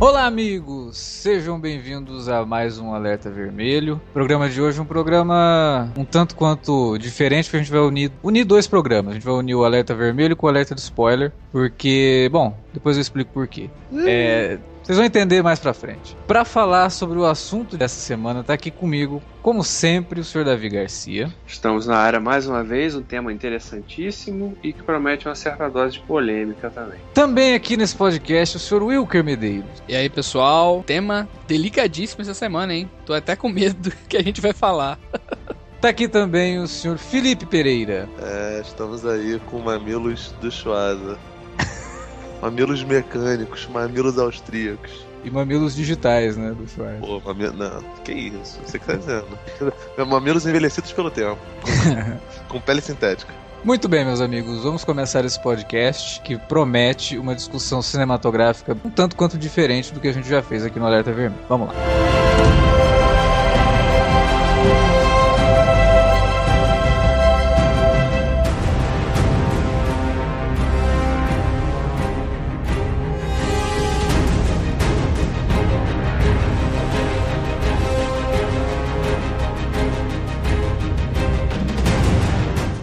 Olá, amigos! Sejam bem-vindos a mais um Alerta Vermelho. O programa de hoje é um programa um tanto quanto diferente, porque a gente vai unir, unir dois programas. A gente vai unir o Alerta Vermelho com o Alerta de Spoiler, porque, bom, depois eu explico por quê. É, vocês vão entender mais pra frente. Para falar sobre o assunto dessa semana, tá aqui comigo, como sempre, o senhor Davi Garcia. Estamos na área mais uma vez, um tema interessantíssimo e que promete uma certa dose de polêmica também. Também aqui nesse podcast, o senhor Wilker Medeiros. E aí, pessoal, tema delicadíssimo essa semana, hein? Tô até com medo do que a gente vai falar. Tá aqui também o senhor Felipe Pereira. É, estamos aí com mamilos do Schwaza. Mamilos mecânicos, mamilos austríacos. E mamilos digitais, né, do Schwarz. Pô, mamilos. Não, que isso? Você que tá dizendo. Mamilos envelhecidos pelo tempo. Com, pele sintética. Muito bem, meus amigos, vamos começar esse podcast que promete uma discussão cinematográfica um tanto quanto diferente do que a gente já fez aqui no Alerta Vermelho. Vamos lá.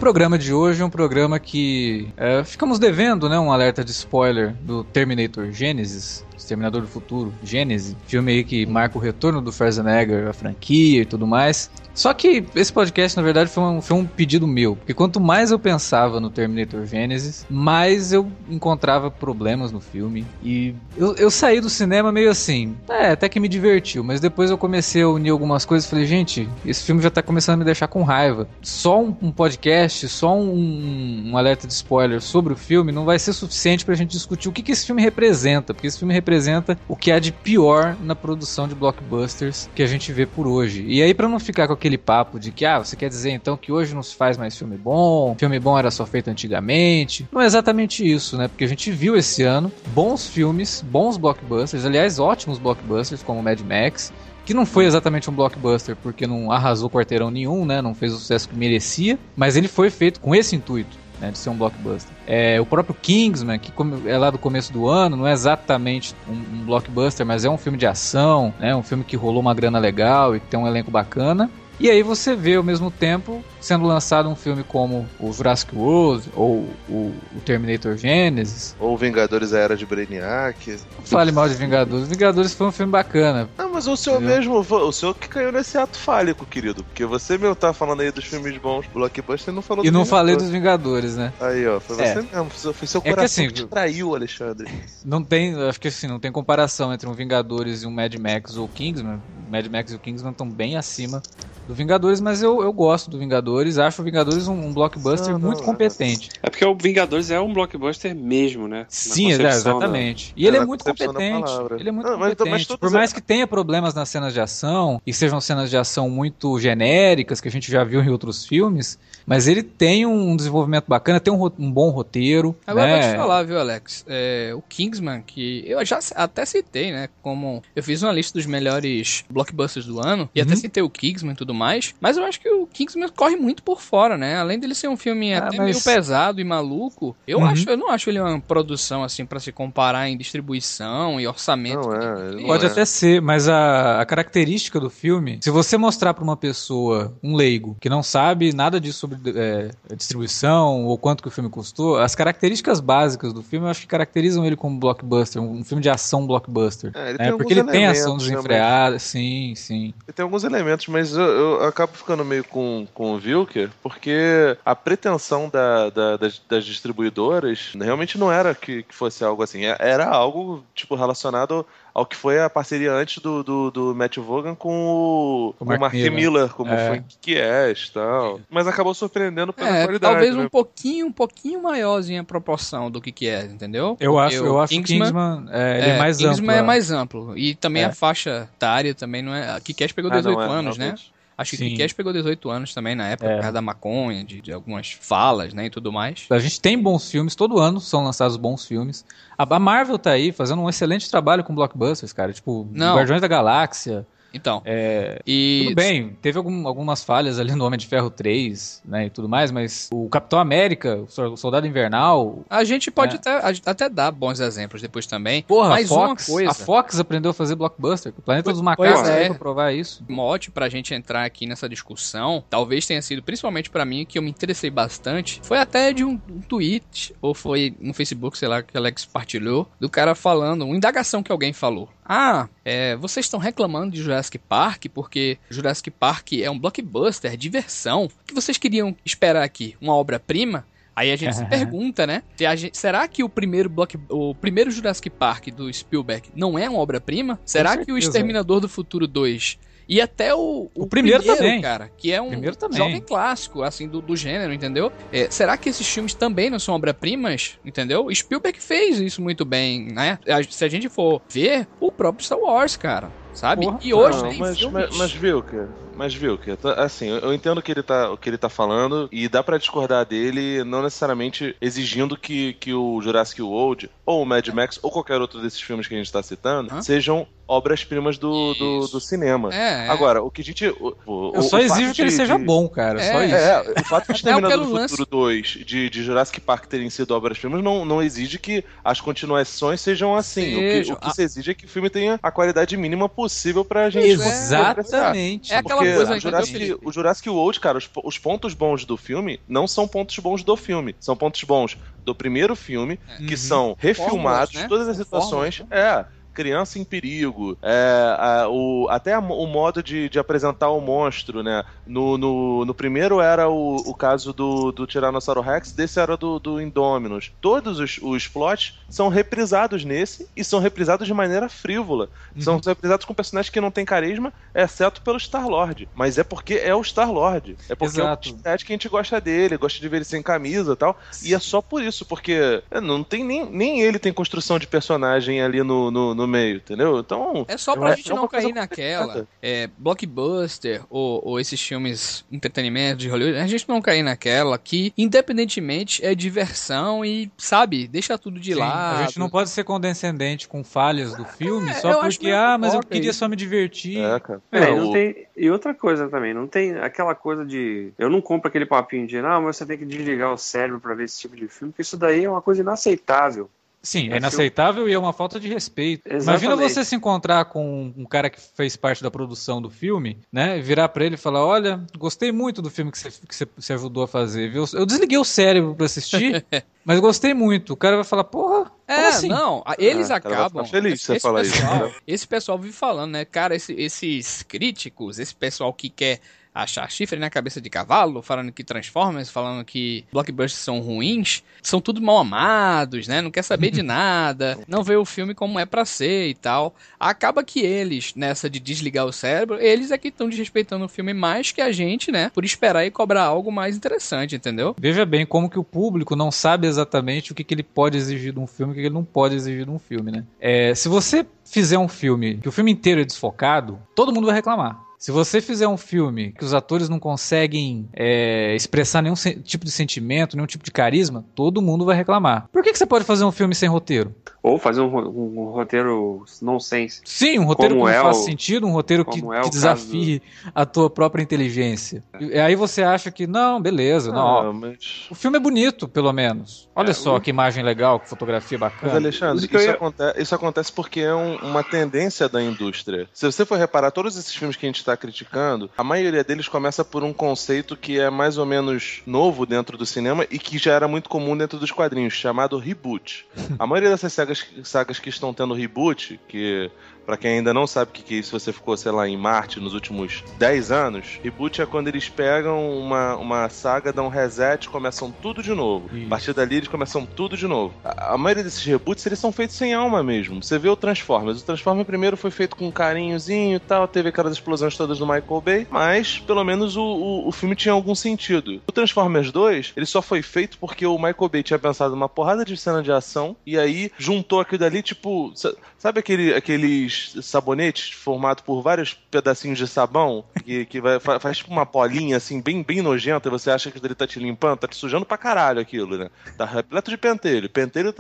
Programa de hoje é um programa que é, ficamos devendo, né, um alerta de spoiler do Terminator Genesis, Exterminador do Futuro, Gênesis, filme aí que marca o retorno do Schwarzenegger à franquia e tudo mais. Só que esse podcast, na verdade, foi um, foi um pedido meu, porque quanto mais eu pensava no Terminator Genesis, mais eu encontrava problemas no filme. E eu, eu saí do cinema meio assim, é, até que me divertiu, mas depois eu comecei a unir algumas coisas e falei, gente, esse filme já tá começando a me deixar com raiva. Só um, um podcast, só um, um alerta de spoiler sobre o filme não vai ser suficiente pra gente discutir o que, que esse filme representa, porque esse filme representa o que há de pior na produção de blockbusters que a gente vê por hoje. E aí, pra não ficar com aquele papo de que, ah, você quer dizer então que hoje não se faz mais filme bom, filme bom era só feito antigamente. Não é exatamente isso, né? Porque a gente viu esse ano bons filmes, bons blockbusters, aliás, ótimos blockbusters, como Mad Max, que não foi exatamente um blockbuster porque não arrasou quarteirão nenhum, né? Não fez o sucesso que merecia, mas ele foi feito com esse intuito. Né, de ser um blockbuster. É, o próprio Kingsman, que é lá do começo do ano, não é exatamente um, um blockbuster, mas é um filme de ação, né, um filme que rolou uma grana legal e tem um elenco bacana. E aí você vê ao mesmo tempo sendo lançado um filme como o Jurassic World ou o, o Terminator Genesis. Ou Vingadores a Era de Brainiac. Não fale mal de Vingadores. Vingadores foi um filme bacana. Não, mas o senhor Entendeu? mesmo, o senhor que caiu nesse ato fálico, querido. Porque você mesmo tá falando aí dos filmes bons blockbuster e não falou E não falei dos Vingadores, né? Aí, ó, foi É. você mesmo. Foi seu É que coração assim, que traiu, Alexandre. Não tem, acho que assim, não tem comparação entre um Vingadores e um Mad Max ou Kingsman. Mad Max e o Kingsman estão bem acima do Vingadores, mas eu, eu gosto do Vingadores. Acho o Vingadores um, um blockbuster Não, não, muito competente. É porque o Vingadores é um blockbuster mesmo, né? Na Sim, é, concepção da- exatamente. E ele É, é muito competente. Ele é muito Não, mas- mas competente. todos Por mais é- que tenha problemas nas cenas de ação e sejam cenas de ação muito genéricas que a gente já viu em outros filmes, mas ele tem um desenvolvimento bacana, tem um, um bom roteiro. Agora né? vou te falar, viu, Alex? É, o Kingsman, que eu já até citei, né? Como eu fiz uma lista dos melhores blockbusters do ano, e Uhum. até citei o Kingsman e tudo mais, mas eu acho que o Kingsman corre muito por fora, né? Além dele ser um filme Ah, até mas- meio pesado e maluco, eu, Uhum. acho, eu não acho ele uma produção assim pra se comparar em distribuição e orçamento. Não é, não Pode é. até ser, mas a, a característica do filme, se você mostrar pra uma pessoa, um leigo, que não sabe nada disso sobre é, distribuição ou quanto que o filme custou, as características básicas do filme eu acho que caracterizam ele como blockbuster, um, filme de ação blockbuster. É, ele né? Porque ele tem ação desenfreada, sim, sim. Tem alguns elementos, mas eu, eu acabo ficando meio com, com o Vilker, porque a pretensão da- da- das, das distribuidoras realmente não era que, que fosse algo assim. É- Era algo, tipo, relacionado ao que foi a parceria antes do, do, do Matt Vaughan com o, o Mark Mark Miller. Miller, como É. foi que é e tal. Mas acabou surpreendendo pela É, qualidade. talvez né? um pouquinho, um pouquinho maiorzinha a proporção do que que é, entendeu? Eu Porque acho, eu acho que Kingsman, é, ele é, mais Kingsman amplo. é é. mais amplo. E também É. a faixa etária também não é. A Kikash pegou Ah, não, 18 é, anos, né? Acho que Sim. Kikash pegou 18 anos também na época, É. por causa da maconha, de, de algumas falas, né? E tudo mais. A gente tem bons filmes, todo ano são lançados bons filmes. A, a Marvel tá aí fazendo um excelente trabalho com blockbusters, cara. Tipo, Não. Guardiões da Galáxia. Então. É, E. Tudo bem, teve algum- algumas falhas ali no Homem de Ferro 3, né, e tudo mais, mas o Capitão América, o Sol- o Soldado Invernal... A gente pode É. até, até dar bons exemplos depois também. Porra, Fox, uma coisa. a Fox aprendeu a fazer blockbuster, o Planeta dos Macacos é. pra provar isso. mote pra gente entrar aqui nessa discussão, talvez tenha sido principalmente pra mim que eu me interessei bastante, foi até de um, um tweet, ou foi no Facebook, sei lá, que o Alex partilhou, do cara falando, uma indagação que alguém falou. Ah, é, vocês estão reclamando de Jurassic Park porque Jurassic Park é um blockbuster, é diversão. O que vocês queriam esperar aqui? Uma obra-prima? Aí a gente se pergunta, né? se gente- será que o primeiro block, o primeiro Jurassic Park do Spielberg não é uma obra-prima? Será que o. Exterminador do Futuro 2 e até o, O primeiro também. cara, que é um Primeiro também. jovem clássico, assim, do, do gênero, entendeu? É, será que esses filmes também não são obra-primas, entendeu? Spielberg fez isso muito bem, né? Se a gente for ver, o próprio Star Wars, cara, sabe? Porra. e hoje Não, tem mas, filmes... mas, mas viu, que mas viu que assim, eu entendo o que ele tá, o que ele tá falando e dá pra discordar dele, não necessariamente exigindo que, que o Jurassic World ou o Mad Max ou qualquer outro desses filmes que a gente tá citando Hã? sejam obras-primas do, do, do cinema. É, é. Agora, o que a gente. O, o- Eu só exijo que ele de- seja de- bom, cara, só É. isso. É, o fato de Exterminador pelo do lance- Futuro 2 de, de Jurassic Park terem sido obras-primas não, não exige que as continuações sejam assim. O que, o que Ah. se exige é que o filme tenha a qualidade mínima possível pra gente. Exatamente. É aquela coisa o que Jurassic, o Jurassic World, cara, os, os pontos bons do filme não são pontos bons do filme. São pontos bons do primeiro filme, que Uhum. são refilmados, Fórmulas, né? todas as situações. É. Criança em perigo, é, a- o, até a o modo de, de apresentar o monstro, né? No, no, no primeiro era o, o caso do, do Tiranossauro Rex, desse era do, do Indominus. Todos os, os plots são reprisados nesse e são reprisados de maneira frívola. São reprisados com personagens que não têm carisma, exceto pelo Star-Lord. Mas é porque é o Star-Lord. É porque Exato. é o estética que a gente gosta dele, gosta de ver ele sem camisa e tal. E é só por isso, porque é, não tem nem, nem ele tem construção de personagem ali no, no, no meio, entendeu? Então. É só pra acho gente é não cair naquela é, blockbuster ou, ou esses filmes entretenimento de Hollywood, a gente não cair naquela que, independentemente, é diversão e, sabe, deixa tudo de Sim, lado. A gente não pode ser condescendente com falhas do filme É, só porque, ah, mas eu queria isso. só me divertir. É, cara. É, e, o- tem, e outra coisa também, não tem aquela coisa de. Eu não compro aquele papinho de, não, mas você tem que desligar o cérebro pra ver esse tipo de filme, porque isso daí é uma coisa inaceitável. Sim, é É inaceitável e é uma falta de respeito. Exatamente. Imagina você se encontrar com um cara que fez parte da produção do filme, né? Virar pra ele e falar: Olha, gostei muito do filme que você, que você, você ajudou a fazer, viu? Eu desliguei o cérebro pra assistir, mas gostei muito. O cara vai falar: Porra, É, assim? não, eles Ah, vai acabam. feliz se você esse falar isso, pessoal, entendeu? esse pessoal vive falando, né? Cara, esse- esses críticos, esse pessoal que quer achar chifre na cabeça de cavalo, falando que Transformers, falando que blockbusters são ruins, são tudo mal amados, né? Não quer saber de nada, não vê o filme como é pra ser e tal. Acaba que eles, nessa de desligar o cérebro, eles é que estão desrespeitando o filme mais que a gente, né? Por esperar e cobrar algo mais interessante, entendeu? Veja bem como que o público não sabe exatamente o que, que ele pode exigir de um filme e o que que ele não pode exigir de um filme, né? É, se você fizer um filme que o filme inteiro é desfocado, todo mundo vai reclamar. Se você fizer um filme que os atores não conseguem é, expressar nenhum tipo de sentimento, nenhum tipo de carisma, todo mundo vai reclamar. Por que, que você pode fazer um filme sem roteiro? Ou fazer um, um- um roteiro nonsense. Sim, um roteiro Como que não é faz o- sentido, um roteiro que, é que desafie a tua própria inteligência. E aí você acha que, não, beleza, não, ó, Ah, mas... o filme é bonito, pelo menos. Olha É, só o- que imagem legal, que fotografia Mas, bacana. Alexandre, Isso ia- aconte- isso acontece porque é um- uma tendência da indústria. Se você for reparar, todos esses filmes que a gente está criticando, a maioria deles começa por um conceito que é mais ou menos novo dentro do cinema e que já era muito comum dentro dos quadrinhos, chamado reboot. A maioria dessas sagas, sagas que estão tendo reboot, que Pra quem ainda não sabe o que que é isso, você ficou, sei lá, em Marte nos últimos 10 anos. Reboot é quando eles pegam uma, uma saga, dão um reset, começam tudo de novo. Isso. A partir dali eles começam tudo de novo. A, maioria desses reboots, eles são feitos sem alma mesmo. Você vê o Transformers. O Transformers primeiro foi feito com um carinhozinho e tal, teve aquelas explosões todas do Michael Bay, mas pelo menos o, o, o filme tinha algum sentido. O Transformers 2, ele só foi feito porque o Michael Bay tinha pensado uma porrada de cena de ação e aí juntou aquilo dali, tipo, sa- sabe aquele, aqueles sabonetes formados por vários pedacinhos de sabão que, que vai, fa- faz tipo uma bolinha assim, bem, bem nojenta, e você acha que ele tá te limpando, tá te sujando pra caralho aquilo, né? Tá repleto de pentelho. Pentelho, pente-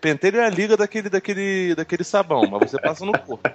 pentelho é a liga daquele, daquele, daquele sabão, mas você passa no corpo.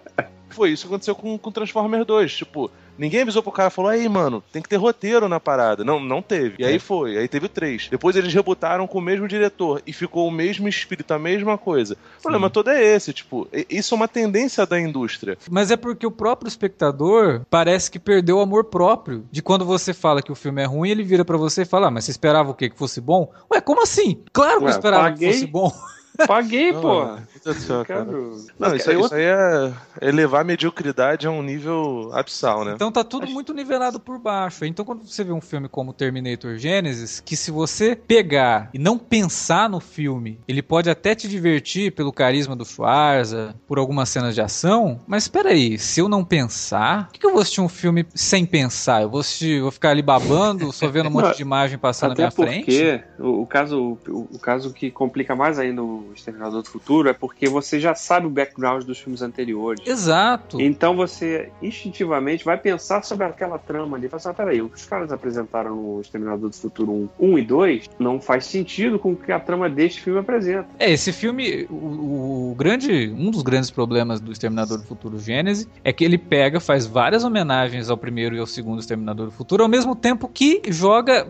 Foi isso que aconteceu com, com Transformers 2. Tipo, ninguém avisou pro cara, falou, aí, mano, tem que ter roteiro na parada. Não, não teve. E aí foi, aí teve o 3. Depois eles rebutaram com o mesmo diretor e ficou o mesmo espírito, a mesma coisa. O problema todo é esse, tipo, isso é uma tendência da indústria. Mas é porque o próprio espectador parece que perdeu o amor próprio. De quando você fala que o filme é ruim, ele vira pra você e fala: ah, mas você esperava o quê? Que fosse bom? Ué, como assim? Claro que eu Ué, esperava paguei. que fosse bom. Paguei, Não, pô. meu Deus do céu, cara. Quero- Não, Mas, isso, aí- eu- isso aí é elevar a mediocridade a um nível abissal, né? Então tá tudo muito nivelado por baixo. Então quando você vê um filme como Terminator Genesis, que se você pegar e não pensar no filme, ele pode até te divertir pelo carisma do Schwarza, por algumas cenas de ação, mas espera aí, se eu não pensar, por que eu vou assistir um filme sem pensar? Eu vou assistir, vou ficar ali babando, só vendo um monte de imagem passar na minha porque frente? o, o caso, o, o caso que complica mais ainda o Exterminador do Futuro é porque você já sabe o background dos filmes anteriores. Exato. Então você instintivamente vai pensar sobre aquela trama ali. Fala assim, ah, peraí, o que os caras apresentaram no Exterminador do Futuro 1, 1 e 2 não faz sentido com o que a trama deste filme apresenta. É, esse filme, o, o grande, um dos grandes problemas do Exterminador do Futuro Gênese é que ele pega, faz várias homenagens ao primeiro e ao segundo Exterminador do Futuro, ao mesmo tempo que joga,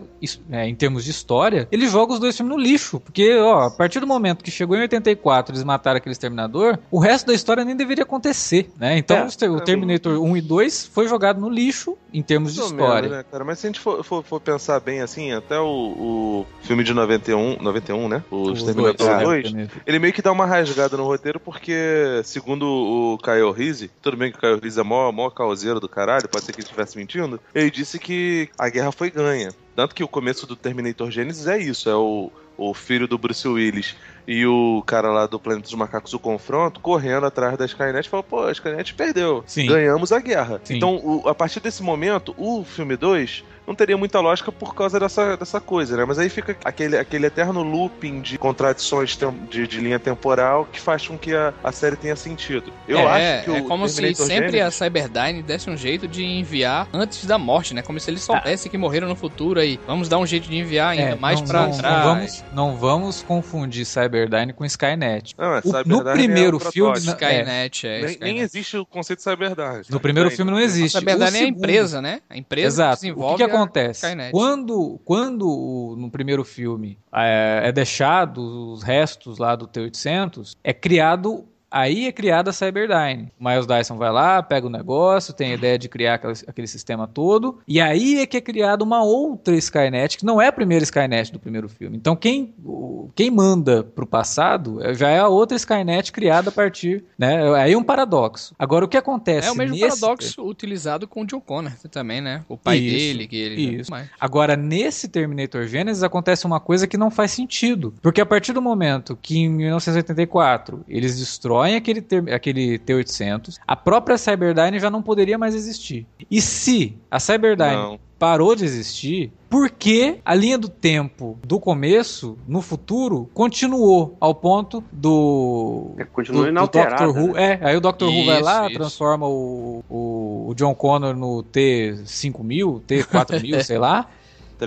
é, em termos de história, ele joga os dois filmes no lixo, porque, ó, a partir do momento que chegou em 84, eles mataram aquele Exterminador, o resto da história nem deveria acontecer, né? Então, É, o é, Terminator 1 e 2 foi jogado no lixo em termos de história. menos, né? Mas se a gente for, for- for pensar bem assim, até o, o filme de 91, 91, né? O Exterminador é, 2, Terminator. ele meio que dá uma rasgada no roteiro, porque, segundo o Kyle Reese, tudo bem que o Kyle Reese é mó, mó causeiro do caralho, pode ser que ele estivesse mentindo, ele disse que a guerra foi ganha. Tanto que o começo do Terminator Genesis é isso, é o, o filho do Bruce Willis e o cara lá do Planeta dos Macacos, o confronto, correndo atrás da Skynet falou, pô, a Skynet perdeu, Sim. ganhamos a guerra. Sim. Então, o- a partir desse momento, o filme 2 não teria muita lógica por causa dessa, dessa coisa, né? Mas aí fica aquele, aquele eterno looping de contradições de, de linha temporal que faz com que a, a série tenha sentido. Eu é, acho que é o como se Terminator sempre a Genesis- Cyberdyne desse um jeito de enviar antes da morte, né? Como se eles soubessem que morreram no futuro aí. Vamos dar um jeito de enviar ainda É, mais não, pra não, trás. Não vamos, não vamos confundir Cyberdyne com Skynet. Não, é, O- no Cyberdyne primeiro é filme, protótipo. na- Skynet, é. nem, Skynet. nem existe o conceito de Cyberdyne. No primeiro filme não A existe. Cyberdyne O é a segundo- empresa, né? A empresa Exato. que desenvolve o que, que a acontece? Skynet. Quando, quando o- no primeiro filme é, é deixado os restos lá do T-800, é criado. Aí é criada a Cyberdyne. O Miles Dyson vai lá, pega o negócio, tem a ideia de criar aquele, sistema todo. E aí é que é criada uma outra Skynet, que não é a primeira Skynet do primeiro filme. Então quem, quem manda pro passado é- já é a outra Skynet criada a partir. Né? Aí é um paradoxo. Agora o que acontece? É o mesmo nesse- paradoxo utilizado com o John Connor também, né? O pai Isso, dele, que ele. isso. Mas- Agora, nesse Terminator Genesis acontece uma coisa que não faz sentido. Porque a partir do momento que em 1984 eles destroem aquele, ter- aquele T-800, a própria Cyberdyne já não poderia mais existir. E se a Cyberdyne Não. parou de existir, por que a linha do tempo do começo, no futuro, continuou ao ponto do. É, continua do, do inalterada. Dr. Who. né? É, aí o Dr. Who vai lá, isso. transforma o, o, o John Connor no T5000, T4000, sei lá,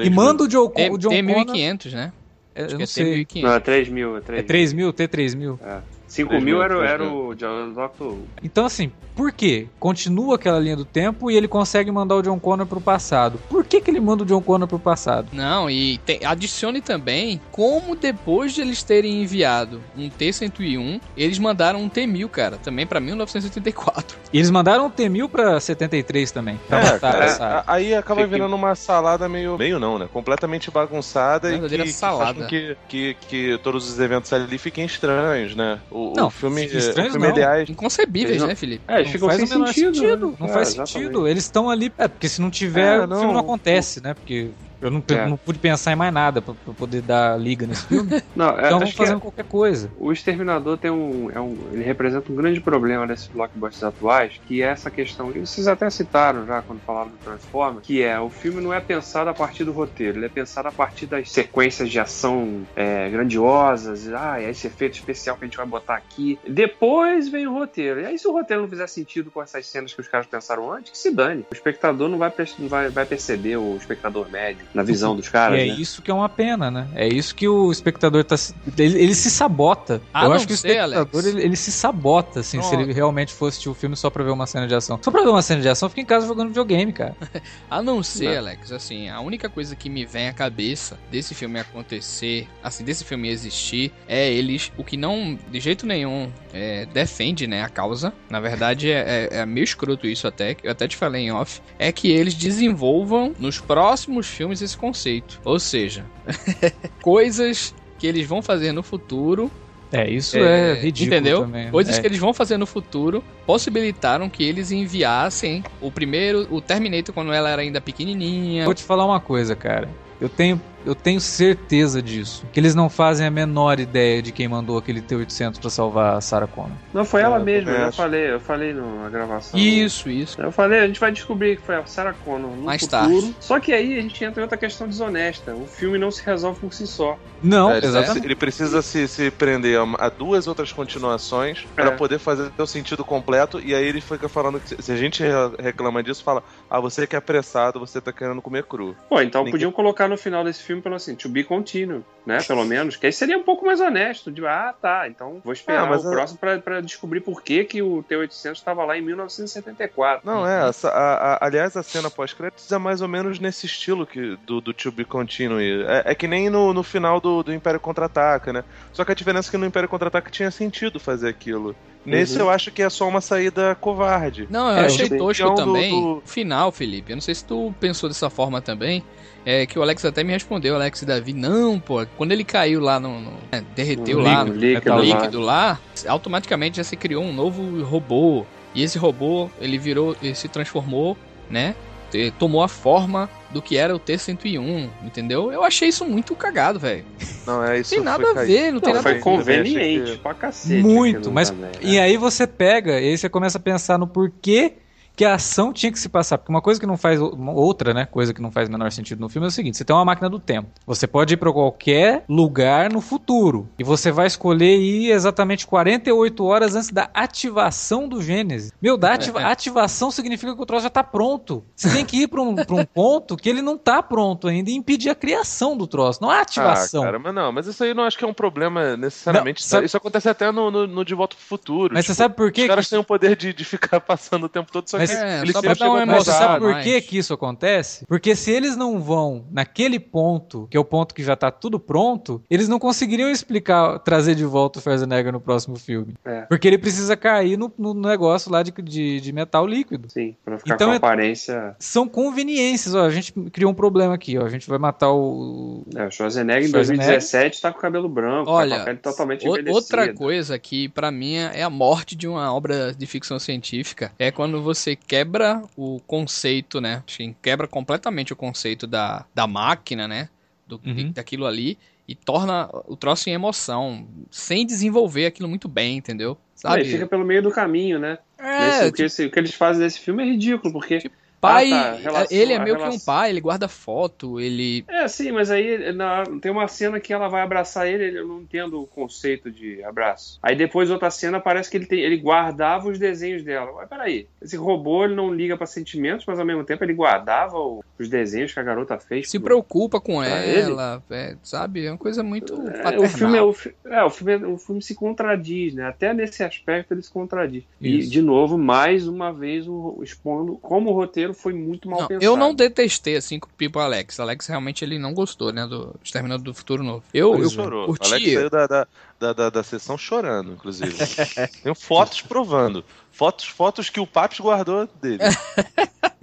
e manda o John, T- o John Connor. T1500, né? é, Acho Eu que não é sei. T1500. Não, é 3 mil. É 3 É 3000, T3000. 5 mil era, 3.000, era o John Dr. Então, assim, por quê? Continua aquela linha do tempo e ele consegue mandar o John Connor pro passado. Por que, que ele manda o John Connor pro passado? Não, e tem- adicione também como depois de eles terem enviado um T-101, eles mandaram um T-1000, cara, também pra 1984. E eles mandaram o T-1000 pra 73 também. Pra É, matar cara, a- aí acaba Fique- virando uma salada meio. Meio não, né? Completamente bagunçada e que, salada. que, que, que todos os eventos ali fiquem estranhos, né? O, Não, o filme, estranhos o filme não. aliás, Inconcebíveis, Não. né, Felipe? É, eles Não ficam faz sem sentido. sentido. né? Não É, faz exatamente. sentido. Eles estão ali. É, porque se não tiver, É, o filme não não. acontece, né? Porque eu não, É. não pude pensar em mais nada pra, pra poder dar liga nesse filme. Não, é, então vamos que é- qualquer coisa. O Exterminador tem um, é um. Ele representa um grande problema desses blockbusters atuais, que é essa questão. E vocês até citaram já quando falaram do Transformers, que é o filme não é pensado a partir do roteiro, ele é pensado a partir das sequências de ação é, grandiosas. Ah, é esse efeito especial que a gente vai botar aqui. Depois vem o roteiro. E aí, se o roteiro não fizer sentido com essas cenas que os caras pensaram antes, que se dane. O espectador não vai, não vai, vai perceber, o espectador médio, na visão dos caras. E é né? isso que é uma pena, né? É isso que o espectador tá. se- Ele, ele se sabota. Ah, Eu não acho que o sei, espectador Alex. ele, ele se sabota, assim, se Não. ele realmente fosse assistir o filme só pra ver uma cena de ação. Só pra ver uma cena de ação, fica em casa jogando videogame, cara. A não ser, Não. Alex, assim, a única coisa que me vem à cabeça desse filme acontecer, assim, desse filme existir, é eles, o que não, de jeito nenhum, é, defende, né, a causa. Na verdade, é, é- é meio escroto isso até, que eu até te falei em off, é que eles desenvolvam nos próximos filmes esse conceito. Ou seja, coisas que eles vão fazer no futuro É, isso é, É, ridículo entendeu? também. Coisas é. que eles vão fazer no futuro possibilitaram que eles enviassem o primeiro, o Terminator quando ela era ainda pequenininha. Vou te falar uma coisa, cara. Eu tenho, eu tenho certeza disso. Que eles não fazem a menor ideia de quem mandou aquele T-800 pra salvar a Sarah Connor. Não, foi ela É, eu mesma, eu falei, eu falei no- na gravação. Isso, isso. Eu falei, a gente vai descobrir que foi a Sarah Connor no Mais futuro. tarde. Só que aí a gente entra em outra questão desonesta. O filme não se resolve por si só. Não, É, ele, exatamente. ele precisa se, se prender a, a duas outras continuações É. para poder fazer o sentido completo. E aí ele fica falando que se- se a gente re- reclama disso, fala: Ah, você que é apressado, você tá querendo comer cru. Pô, então Ninguém- podiam colocar no final desse filme pelo assim, to be continued, né? Pelo menos. Que aí seria um pouco mais honesto. De, ah, tá, então vou esperar É, mas o a- próximo pra, pra descobrir por que, que o T-800 estava lá em 1974. Não, é. essa- a- a- aliás, a cena pós-créditos é mais ou menos nesse estilo que, do, do To Be Continue. É, é que nem no, no final do, do Império Contra-Ataca, né? Só que a diferença é que no Império Contra-Ataca tinha sentido fazer aquilo. Nesse Uhum. eu acho que é só uma saída covarde. Não, eu É, achei tosco do- também. do- O final, Felipe. Eu não sei se tu pensou dessa forma também. É que o Alex até me respondeu, Alex e Davi. Não, pô. Quando ele caiu lá no. no- é, derreteu lá líquido, no líquido líquido lá, automaticamente já se criou um novo robô. E esse robô, ele virou. Ele se transformou, né? Te- Tomou a forma do que era o T-101, entendeu? Eu achei isso muito cagado, velho. Não, é isso. Tem foi nada a ver, não tem nada a foi ver. conveniente achei que- pra cacete. Muito, mas- também, né? E aí você pega, e aí você começa a pensar no porquê que a ação tinha que se passar. Porque uma coisa que não faz. Outra, né? Coisa que não faz menor sentido no filme é o seguinte: você tem uma máquina do tempo. Você pode ir pra qualquer lugar no futuro. E você vai escolher ir exatamente 48 horas antes da ativação do Gênesis. Meu, da ativa- ativação significa que o troço já tá pronto. Você tem que ir pra um, um ponto que ele não tá pronto ainda e impedir a criação do troço. Não há ativação. Ah, cara, mas não, mas isso aí eu não acho que é um problema necessariamente. Não, sabe- Isso acontece até no, no, no De Volta pro Futuro. Mas tipo, você sabe por quê? Os caras que- têm o poder de, de ficar passando o tempo todo, só Mas- É, eles só pra dar uma emoção. sabe por que que isso acontece? Porque se eles não vão naquele ponto, que é o ponto que já tá tudo pronto, eles não conseguiriam explicar, trazer de volta o Schwarzenegger no próximo filme. É. Porque ele precisa cair no, no negócio lá de, de, de metal líquido. Sim, pra ficar Então com é- aparência. São conveniências, ó. A gente criou um problema aqui, ó. A gente vai matar o. É, o Schwarzenegger em Schwarzenegger. 2017 tá com o cabelo branco, Olha, tá com a pele totalmente O- envelhecida. outra coisa que pra mim é a morte de uma obra de ficção científica é quando você quebra o conceito, né? Assim, quebra completamente o conceito da, da máquina, né? Do, de- Uhum. daquilo ali e torna o troço em emoção, sem desenvolver aquilo muito bem, entendeu? Sabe? Ele fica pelo meio do caminho, né? Nesse- é, o, que, esse- o que eles fazem nesse filme é ridículo, porque. Tipo, pai, Ah, tá, relação- ele é meio que um relação- pai, ele guarda foto, ele É, sim, mas aí na- tem uma cena que ela vai abraçar ele, ele- eu não entendo o conceito de abraço. Aí depois outra cena parece que ele, tem, ele guardava os desenhos dela. Mas peraí, esse robô ele não liga pra sentimentos, mas ao mesmo tempo ele guardava o- os desenhos que a garota fez. se pro- preocupa com ela, é, sabe? É uma coisa muito É, o filme, é, o, fi- é, o, filme, o filme se contradiz, né? Até nesse aspecto ele se contradiz. E, Isso. de novo, mais uma vez, o, expondo como o roteiro foi muito mal Não, pensado. eu não detestei assim com o Pipo Alex. Alex realmente ele não gostou, né, do Exterminador do Futuro Novo. Eu, Ele eu chorou. curti. Alex saiu da, da, da, da, da sessão chorando, inclusive. Tenho fotos provando. Fotos, fotos que o Paps guardou dele.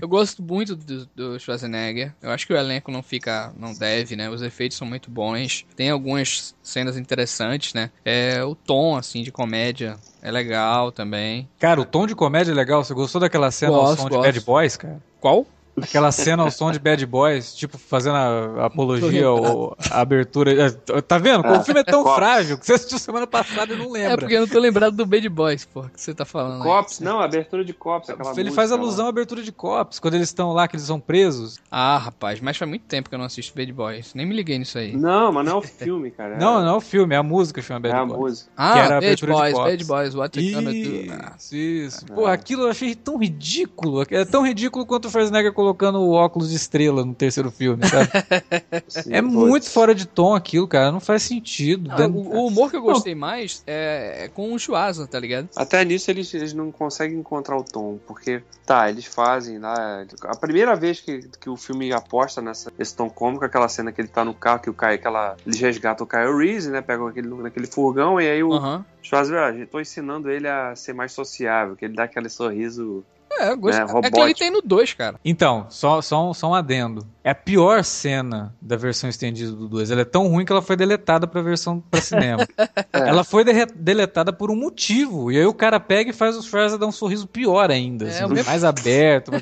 Eu gosto muito do, do Schwarzenegger. Eu acho que o elenco não fica, não deve, né? Os efeitos são muito bons. Tem algumas cenas interessantes, né? É o tom assim de comédia é legal também. Cara, o tom de comédia é legal. Você gostou daquela cena Gosto, som gosto. de Bad Boys, cara? Qual? Aquela cena ao som de Bad Boys, tipo, fazendo a, a apologia ao, a abertura. É, Tá vendo? Ah, o filme é tão Cops. frágil que você assistiu semana passada e não lembra. É porque eu não tô lembrado do Bad Boys, pô, que você tá falando. aí. Cops, não, a abertura de Cops, aquela Ele música faz lá. alusão à abertura de Cops, quando eles estão lá, que eles são presos. Ah, rapaz, mas faz muito tempo que eu não assisto Bad Boys. Nem me liguei nisso aí. Não, mas não é o filme, cara. é- Não, não é o filme, é a música que chama É Bad a Boys. música. Ah, era a Bad Boys. Bad Boys, what you gonna do? Ah, Isso, isso. Pô, aquilo eu achei tão ridículo. É tão ridículo quanto o Schwarzenegger colocando colocando o óculos de estrela no terceiro filme, sabe? Sim, é muito fora de tom aquilo, cara. Não faz sentido. Ah, o, o humor que eu gostei mais é, é com o Chuasa, tá ligado? Até nisso eles, eles não conseguem encontrar o tom, porque, tá, eles fazem lá. A primeira vez que, que o filme aposta nessa, nesse tom cômico, aquela cena que ele tá no carro, que o Caio, aquela. Eles resgatam o Kyle Reese, né? Pegam aquele, naquele furgão, e aí o Aham. Schwarzenegger, ah, tô ensinando ele a ser mais sociável, que ele dá aquele sorriso. É, eu gostei. É, É, que ele tem no 2, cara. Então, só, só, um, só um adendo. É a pior cena da versão estendida do 2. Ela é tão ruim que ela foi deletada pra versão pra cinema. Ela foi derre- deletada por um motivo. E aí o cara pega e faz o Schwarza dar um sorriso pior ainda. É, assim, o mesmo- Mais aberto.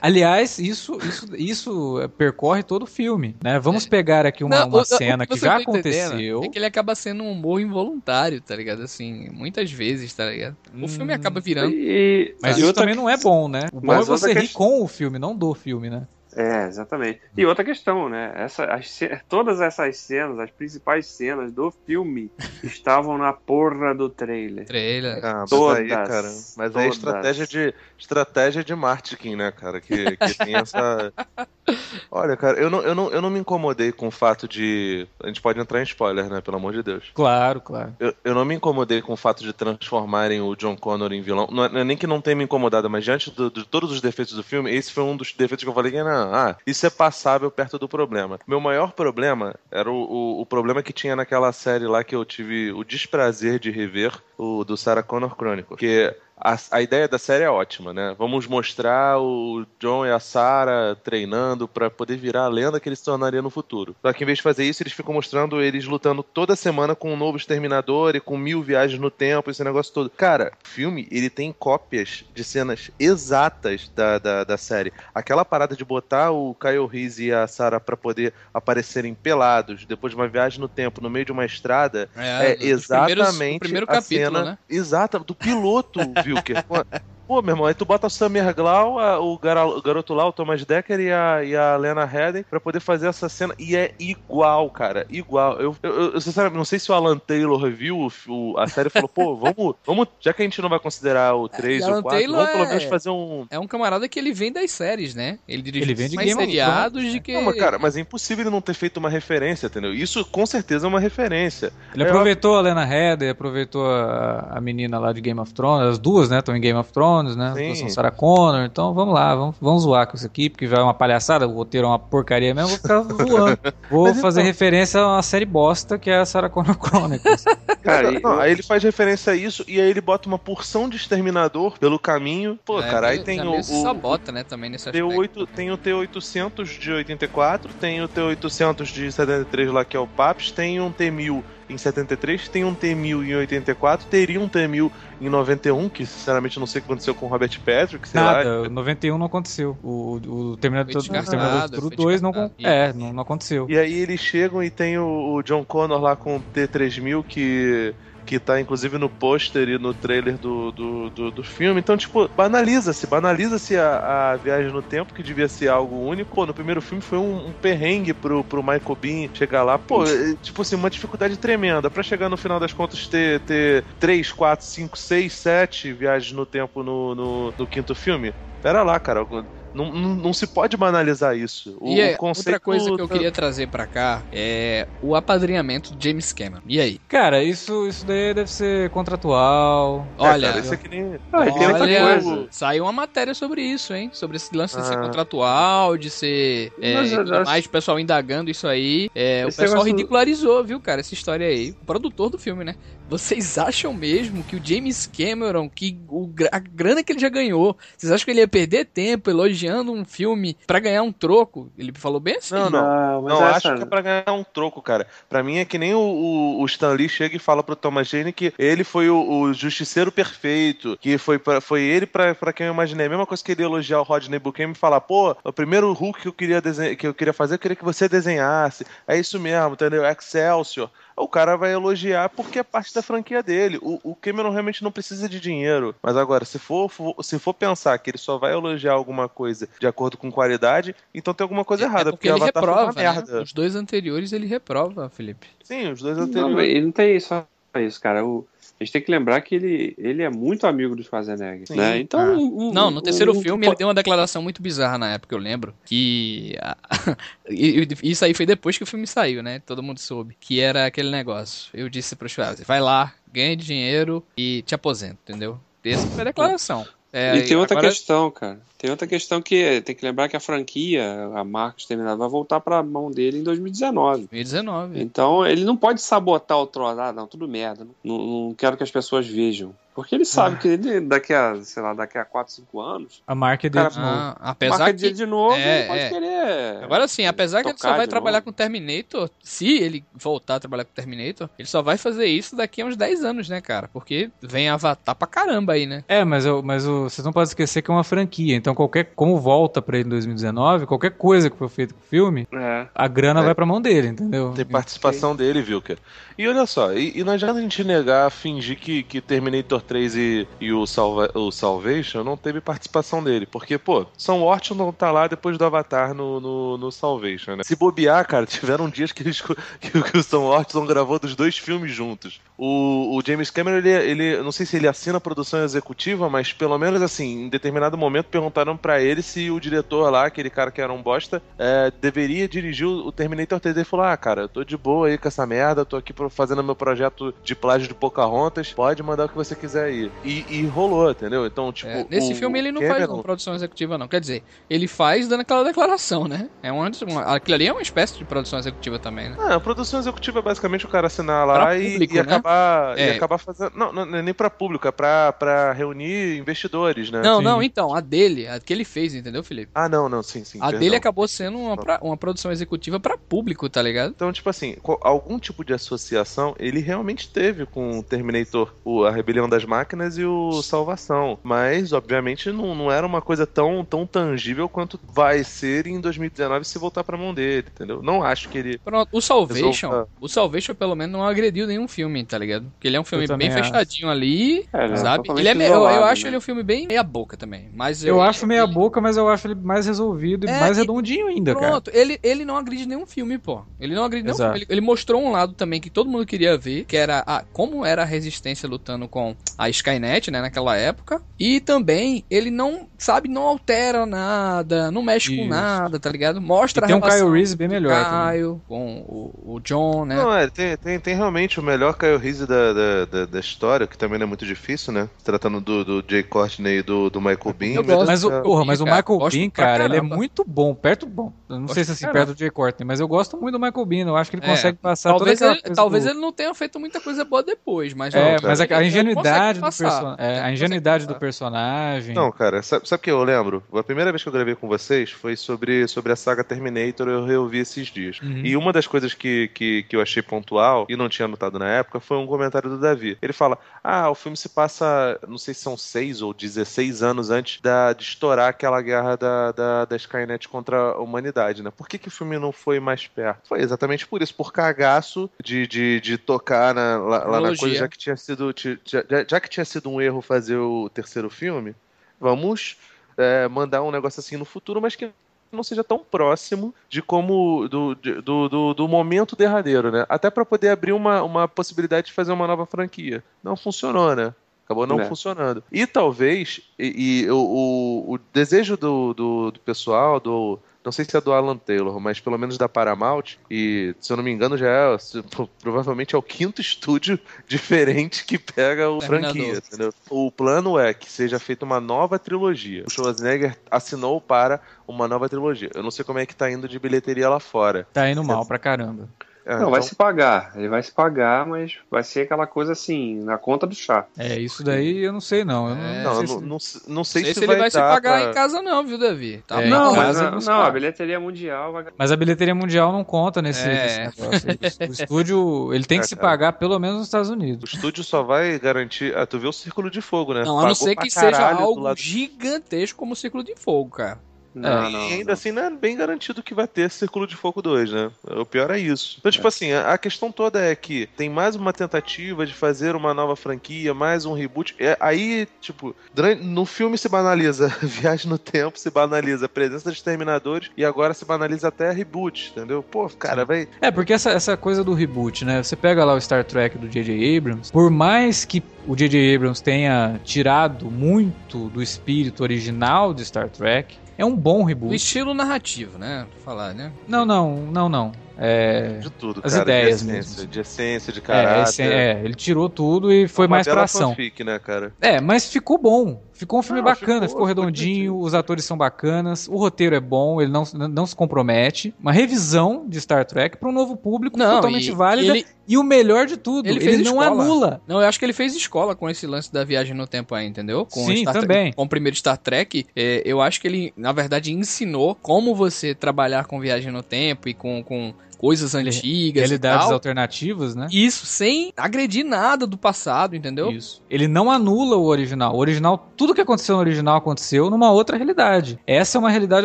Aliás, isso, isso, isso é, percorre todo o filme. Né? Vamos pegar aqui uma, Não, uma o- o cena que você já aconteceu. É que ele acaba sendo um humor involuntário, tá ligado? Assim, muitas vezes, tá ligado? O Hum. filme acaba virando. E, Mas e isso outra também não é bom, né? O bom Mas é você rir questão- com o filme, não do filme, né? É, exatamente. E outra questão, né? Essa, as todas essas cenas, as principais cenas do filme, estavam na porra do trailer. Trailer. Ah, mas Todas, aí, cara. Mas aí é todas. estratégia de, estratégia de marketing, né, cara? Que, que tem essa. Olha, cara, eu não, eu, não, eu não me incomodei com o fato de. A gente pode entrar em spoiler, né? Pelo amor de Deus. Claro, claro. Eu, eu não me incomodei com o fato de transformarem o John Connor em vilão. Não é, é nem que não tenha me incomodado, mas diante do- de todos os defeitos do filme, esse foi um dos defeitos que eu falei que não, ah, isso é passável perto do problema. Meu maior problema era o, o, o problema que tinha naquela série lá que eu tive o desprazer de rever, o do Sarah Connor Chronicles. Que a, a ideia da série é ótima, né? Vamos mostrar o John e a Sarah treinando pra poder virar a lenda que eles se tornariam no futuro. Só que em vez de fazer isso, eles ficam mostrando eles lutando toda semana com um novo exterminador e com mil viagens no tempo, esse negócio todo. Cara, o filme, ele tem cópias de cenas exatas da, da, da série. Aquela parada de botar o Kyle Reese e a Sarah pra poder aparecerem pelados depois de uma viagem no tempo, no meio de uma estrada, é, primeiros- exatamente primeiro a capítulo, cena né? exata do piloto, Wilker. Pô, Pô, meu irmão, aí tu bota o Samir Glau, a- o, o garoto lá, o Thomas Decker e a, e a Lena Headey pra poder fazer essa cena. E é igual, cara. Igual. Eu, eu, eu sinceramente, não sei se o Alan Taylor viu o, o- a série e falou, pô, vamos, vamos. Já que a gente não vai considerar o 3 E e Alan o 4, Taylor vamos pelo é- menos fazer um. É um camarada que ele vem das séries, né? Ele dirigiu Ele vem de mais Game of seriados Thrones, de né? que. Não, mas, cara, mas é impossível ele não ter feito uma referência, entendeu? Isso com certeza é uma referência. Ele É, aproveitou a Lena Headey, aproveitou a, a menina lá de Game of Thrones, as duas, né, estão em Game of Thrones, né, Sim. Sarah Connor, então vamos lá, vamos, vamos zoar com isso aqui, porque vai uma palhaçada, o roteiro é uma porcaria mesmo, vou ficar zoando. Vou Mas fazer então- referência a uma série bosta que é a Sarah Connor Chronicles. Cara, Não, e- não, aí ele faz referência a isso e aí ele bota uma porção de exterminador pelo caminho. Pô, É, cara, aí tem meio o, o, sabota, né, também nesse aspecto. T8, tem o T800 de 84, tem o T800 de 73 lá que é o Paps, tem um T1000 em 73, tem um T1000 em 84, teria um T1000 em 91, que sinceramente não sei o que aconteceu com o Robert Patrick, sei lá. Nada, 91 não aconteceu. O, o Terminator, Foi o Terminator do Futuro 2 não, é, não, não aconteceu. E aí eles chegam e tem o, o John Connor lá com o T3000 que que tá inclusive no pôster e no trailer do, do, do, do filme. Então, tipo, banaliza-se, banaliza-se a, a viagem no tempo, que devia ser algo único. Pô, no primeiro filme foi um, um perrengue pro, pro Michael Bean chegar lá. Pô, é, tipo assim, uma dificuldade tremenda. Pra chegar no final das contas ter, ter 3, 4, 5, 6, 7 viagens no tempo no, no, no quinto filme. Pera lá, cara. Não, não, não se pode banalizar isso. O, E é, o conceito outra coisa que eu tá- queria trazer pra cá é o apadrinhamento de James Cameron. E aí? Cara, isso, isso daí deve ser contratual. Olha, É, cara, isso aqui nem. Ah, tem outra Olha, coisa. saiu uma matéria sobre isso, hein? Sobre esse lance de ser Ah. contratual, de ser. É, Mas mais o pessoal indagando isso aí. É, o pessoal negócio- ridicularizou, viu, cara, essa história aí. O produtor do filme, né? Vocês acham mesmo que o James Cameron, que o, a grana que ele já ganhou, vocês acham que ele ia perder tempo elogiando um filme pra ganhar um troco? Ele falou bem assim. Não, não. Não, Não, essa- acho que é pra ganhar um troco, cara. Pra mim é que nem o, o, o Stan Lee chega e fala pro Thomas Jane que ele foi o, o justiceiro perfeito, que foi, pra, foi ele pra, pra quem eu imaginei. A mesma coisa que ele elogiar o Rodney Buchanan e falar, pô, o primeiro Hulk que eu queria, que eu queria fazer, eu queria que você desenhasse. É isso mesmo, entendeu? Excelsior. O cara vai elogiar porque é parte da franquia dele. O, o Cameron realmente não precisa de dinheiro. Mas agora, se for, for- se for pensar que ele só vai elogiar alguma coisa de acordo com qualidade, então tem alguma coisa É errada. porque ele Avatar foi uma reprova, né? merda. Os dois anteriores ele reprova, Felipe. Sim, os dois Não, anteriores. mas ele não tem isso. Isso, cara. O, a gente tem que lembrar que ele, ele é muito amigo do Schwarzenegger, Sim. né? Então, Ah. um- um- Não, no terceiro um- filme ele deu uma declaração muito bizarra na época, eu lembro. Que. e- e- Isso aí foi depois que o filme saiu, né? Todo mundo soube. Que era aquele negócio. Eu disse pro Schwarzenegger: vai lá, ganhe dinheiro e te aposenta, entendeu? Essa foi a declaração. É, E tem outra agora- questão, cara. Tem outra questão que é- tem que lembrar que a franquia, a marca Exterminado, vai voltar pra mão dele em 2019. 2019. Então ele não pode sabotar o troço. Ah, não, tudo merda. Não, não quero que as pessoas vejam. Porque ele sabe que ele, daqui a, sei lá, daqui a 4, 5 anos, A marca é dele Cara, de novo. Ah, apesar marca que. dele de novo, é, ele pode é. querer. Agora sim, apesar que ele só vai trabalhar novo. com Terminator, se ele voltar a trabalhar com Terminator, ele só vai fazer isso daqui a uns 10 anos, né, cara? Porque vem Avatar pra caramba aí, né? É, mas, eu, mas o, vocês não podem esquecer que é uma franquia. Então, qualquer como volta pra ele em 2019, qualquer coisa que for feita com o filme, É. a grana É. vai pra mão dele, entendeu? Tem participação dele, viu, cara? E olha só, e, e não adianta a gente negar, fingir que, que Terminator 3 e, e o, Salva, o Salvation não teve participação dele. Porque, pô, Sam Worthington não tá lá depois do Avatar no, no, no Salvation, né? Se bobear, cara, tiveram dias que, eles, que, que o Sam Worthington gravou dos dois filmes juntos. O, o James Cameron, ele, ele, não sei se ele assina a produção executiva, mas pelo menos assim, em determinado momento perguntaram pra ele se o diretor lá, aquele cara que era um bosta, é, deveria dirigir o Terminator 3. Ele falou: Ah, cara, eu tô de boa aí com essa merda, tô aqui fazendo meu projeto de plágio de Pocahontas, pode mandar o que você quiser aí. E, e rolou, entendeu? Então, tipo. É, nesse o- filme ele não o faz Cameron- uma produção executiva, não. Quer dizer, ele faz dando aquela declaração, né? É uma, uma- aquilo ali é uma espécie de produção executiva também, né? Ah, a produção executiva é basicamente o cara assinar lá Pra e, público, e né? acabar, e É. acabar fazendo. Não, não, não é nem pra público, é pra, pra reunir investidores, né? Não, sim. não, então, a dele, a que ele fez, entendeu, Felipe? Ah, não, não, sim, sim. A perdão. dele acabou sendo uma, pra- uma produção executiva pra público, tá ligado? Então, tipo assim, algum tipo de associação ele realmente teve com o Terminator, o, a Rebelião das Máquinas e o Salvação. Mas, obviamente, não, não era uma coisa tão, tão tangível quanto vai ser em 2019 se voltar pra mão dele, entendeu? Não acho que ele. Pronto, o Salvation, Resolva. o Salvation pelo menos não agrediu nenhum filme, tá ligado? Porque ele é um filme bem acho. fechadinho ali, É, é sabe? Ele é, me- eu, eu isolado, acho né? ele um filme bem meia boca também, mas Eu acho meia ele- boca, mas eu acho ele mais resolvido e É, mais e- redondinho ainda, cara. Pronto, ele, ele não agride nenhum filme, pô. Ele não agride nenhum filme. Ele, ele mostrou um lado também que todo mundo queria ver, que era a, como era a resistência lutando com a Skynet, né, naquela época. E também ele não, sabe, não altera nada, não mexe com Isso. nada, tá ligado? Mostra E tem a um relação Kyle Reese bem melhor também. Kyle com o, o John, né? Não, é, tem, tem, tem realmente o melhor Kyle Reese da, da, da, da história, que também não é muito difícil, né? Se Tratando do, do Jay Courtney e do, do Michael Bean. Gosto. Mas o, porra, mas o Michael Bean, cara, ele é muito bom, perto bom. Eu não Gosto sei se assim, perto do Jay Courtney, mas eu gosto muito do Michael Bean. Eu acho que ele É, consegue passar Talvez, toda ele, talvez do- ele não tenha feito muita coisa boa depois, mas... É, Não, mas a, a ele ingenuidade do personagem. É, a ingenuidade do personagem. Não, cara, sabe, sabe o que eu lembro? A primeira vez que eu gravei com vocês foi sobre, sobre a saga Terminator, eu reouvi esses dias. Uhum. E uma das coisas que, que, que eu achei pontual, e não tinha notado na época, foi um comentário do Davi. Ele fala: Ah, o filme se passa, não sei se são 6 ou 16 anos antes da, de estourar aquela guerra da, da, da Skynet contra a humanidade, né? Por que, que o filme não foi mais perto? Foi exatamente por isso, por cagaço de, de, de tocar na- lá, lá na coisa, já que tinha sido. Já, já- já que tinha sido um erro fazer o terceiro filme, vamos é, mandar um negócio assim no futuro, mas que não seja tão próximo de como do, do, do, do momento derradeiro, né? Até para poder abrir uma, uma possibilidade de fazer uma nova franquia. Não funcionou, né? Acabou não É. funcionando. E talvez, e, e o, o, o desejo do, do, do pessoal, do. Não sei se é do Alan Taylor, mas pelo menos da Paramount, e se eu não me engano já é, provavelmente é o quinto estúdio diferente que pega o franquia, entendeu? O plano é que seja feita uma nova trilogia. O Schwarzenegger assinou para uma nova trilogia. Eu não sei como é que tá indo de bilheteria lá fora. Tá indo mal pra caramba. É, Não, vai então- se pagar. Ele vai se pagar, mas vai ser aquela coisa assim, na conta do chá. É, isso daí eu não sei não. Eu não, É. Não, sei se- não, não, se- não sei, sei se, se ele vai se pagar pra- em casa não, viu, Davi? Tá É, não, mas a, não a bilheteria mundial vai Mas a bilheteria mundial não conta nesse, É. nesse negócio. O estúdio, ele tem que É, se cara. pagar pelo menos nos Estados O Unidos. estúdio só vai garantir. Ah, tu vê o Círculo de Fogo, né? Não, a não ser que seja algo lado- gigantesco como o Círculo de Fogo, cara. Não, e não, ainda não. assim não é bem garantido que vai ter Círculo de Fogo 2, né? O pior é isso. Então, tipo assim, a, questão toda é que tem mais uma tentativa de fazer uma nova franquia, mais um reboot. É, aí, tipo, no filme se banaliza Viagem no Tempo, se banaliza a presença dos Terminadores e agora se banaliza até reboot, entendeu? Pô, cara, vai. É, porque essa, essa coisa do reboot, né? Você pega lá o Star Trek do J.J. Abrams, por mais que o J.J. Abrams tenha tirado muito do espírito original de Star Trek, é um bom O reboot. estilo narrativo, né? Pra falar, né? Não, não, não, não. É. De tudo, As cara. ideias de essência, mesmo. de essência, de É, caráter. esse- é, ele tirou tudo e foi Uma mais pra ação. fanfic, né, cara? É, mas ficou bom. Ficou um filme Não, bacana, ficou- ficou, ficou redondinho, divertido. os atores são bacanas, o roteiro é bom, ele não, não se compromete. Uma revisão de Star Trek para um novo público Não, totalmente e- válida. ele- E o melhor de tudo, Ele ele, fez não escola. anula. Não, eu acho que ele fez escola com esse lance da viagem no tempo aí, entendeu? Com Sim, Star Trek- também. com o primeiro Star Trek, é, eu acho que ele, na verdade, ensinou como você trabalhar com viagem no tempo e com, com coisas antigas Realidades alternativas, né? Isso, sem agredir nada do passado, entendeu? Isso. Ele não anula o original. O original, tudo que aconteceu no original aconteceu numa outra realidade. Essa é uma realidade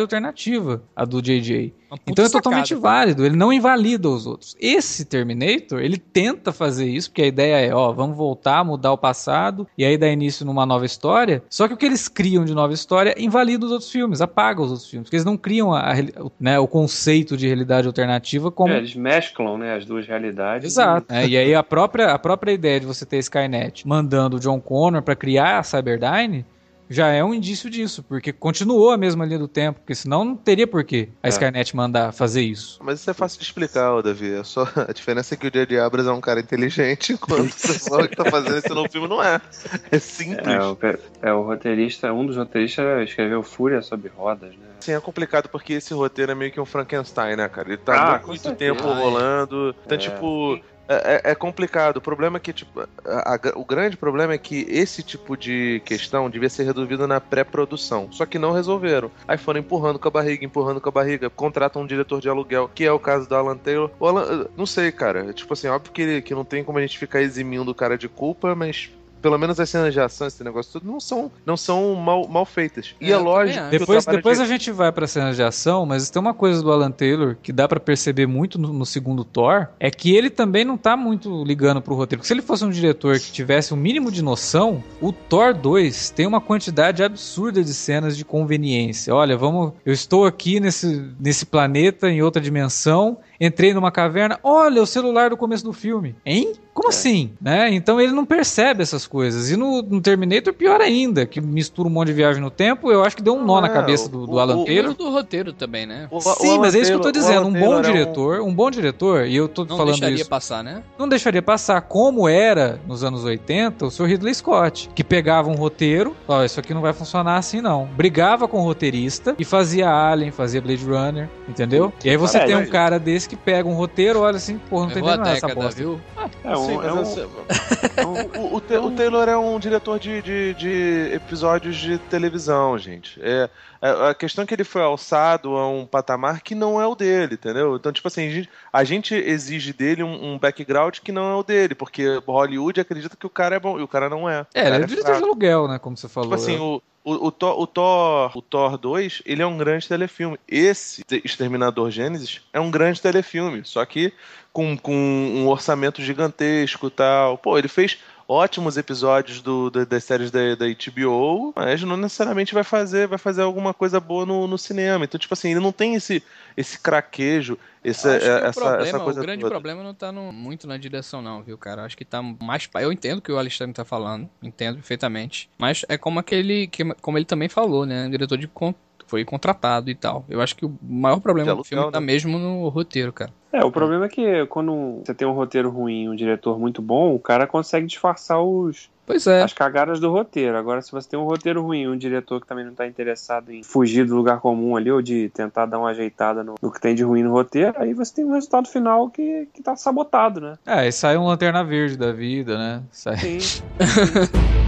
alternativa, a do JJ. Então é totalmente válido, ele não invalida os outros. Esse Terminator, ele tenta fazer isso, porque a ideia é, ó, vamos voltar, mudar o passado, e aí dá início numa nova história. Só que o que eles criam de nova história invalida os outros filmes, apaga os outros filmes, porque eles não criam a, a né, o conceito de realidade alternativa como... É, eles mesclam né, as duas realidades. Exato. É, e aí a própria, a própria ideia de você ter Skynet mandando o John Connor pra criar a Cyberdyne já é um indício disso, porque continuou a mesma linha do tempo, porque senão não teria por que a É. Skynet mandar fazer isso. Mas isso é fácil de explicar, ô Davi. É só... A diferença é que o J.J. Abrams é um cara inteligente, enquanto o pessoal que tá fazendo esse novo filme não é. É simples. É, o, é, o roteirista, um dos roteiristas escreveu Fúria sobre Rodas, né? Assim, é complicado porque esse roteiro é meio que um Frankenstein, né, cara? Ele tá Ah, com muito tempo rolando. Então, É. tipo. É, é- é complicado. O problema é que, tipo, a- a- o grande problema é que esse tipo de questão devia ser resolvido na pré-produção. Só que não resolveram. Aí foram empurrando com a barriga, empurrando com a barriga. Contratam um diretor de aluguel, que é o caso do Alan Taylor. Alan, não sei, cara. Tipo assim, óbvio que, que não tem como a gente ficar eximindo o cara de culpa, mas. Pelo menos as cenas de ação, esse negócio tudo, não são, não são mal, mal feitas. E É, é, lógico. acho. que o Depois, depois de- a gente vai pra cenas de ação, mas tem uma coisa do Alan Taylor que dá pra perceber muito no, no segundo Thor, é que ele também não tá muito ligando pro roteiro. Porque se ele fosse um diretor que tivesse um mínimo de noção, o Thor 2 tem uma quantidade absurda de cenas de conveniência. Olha, vamos, eu estou aqui nesse, nesse planeta em outra dimensão, entrei numa caverna, olha o celular do começo do filme. Hein? Como assim? Né? Então ele não percebe essas coisas. E no, no Terminator, pior ainda, que mistura um monte de viagem no tempo, eu acho que deu um nó Não, na é, cabeça do, o- do Alan o- Taylor. Do roteiro também, né? O- o Sim, Alan mas é isso que eu tô o dizendo. Um bom é um- diretor, um bom diretor, e eu tô Não falando deixaria isso. passar, né? Não deixaria passar como era nos anos 80 o Sr. Ridley Scott, que pegava um roteiro, ó, isso aqui não vai funcionar assim não. Brigava com o roteirista e fazia Alien, fazia Blade Runner, entendeu? E aí você É, tem um cara desse que pega um roteiro, olha assim, porra, não tem Levou a nada essa década, bosta. viu? É um, Sim, é um- essa- é um- o, o, o Taylor é um diretor de, de, de episódios de televisão, gente. É, a a questão é que ele foi alçado a um patamar que não é o dele, entendeu? Então, tipo assim, a gente, a gente exige dele um, um background que não é o dele, porque Hollywood acredita que o cara é bom e o cara não é. É, o ele cara é diretor de aluguel, né, como você falou. Tipo assim, o, o, o, Thor, o, Thor, o Thor 2, ele é um grande telefilme. Esse, Te- Exterminador Gênesis, é um grande telefilme, só que com, com um orçamento gigantesco tal. Pô, ele fez ótimos episódios do, da- das séries da, da HBO, mas não necessariamente vai fazer, vai fazer alguma coisa boa no, no cinema. Então, tipo assim, ele não tem esse, esse craquejo, esse, Acho que o essa, problema, essa coisa o grande toda. problema não tá no- muito na direção, não, viu, cara? Acho que tá mais. Eu entendo o que o Alexandre tá falando, entendo perfeitamente. Mas é como aquele. que- como ele também falou, né? O diretor de foi contratado e tal. Eu acho que o maior problema do filme tá né? mesmo no roteiro, cara. É, o problema é que quando você tem um roteiro ruim e um diretor muito bom, o cara consegue disfarçar os, Pois é. as cagadas do roteiro. Agora, se você tem um roteiro ruim e um diretor que também não está interessado em fugir do lugar comum ali, ou de tentar dar uma ajeitada no, no que tem de ruim no roteiro, aí você tem um resultado final que, que tá sabotado, né? É, e sai um Lanterna Verde da vida, né? Sai... Sim. Não,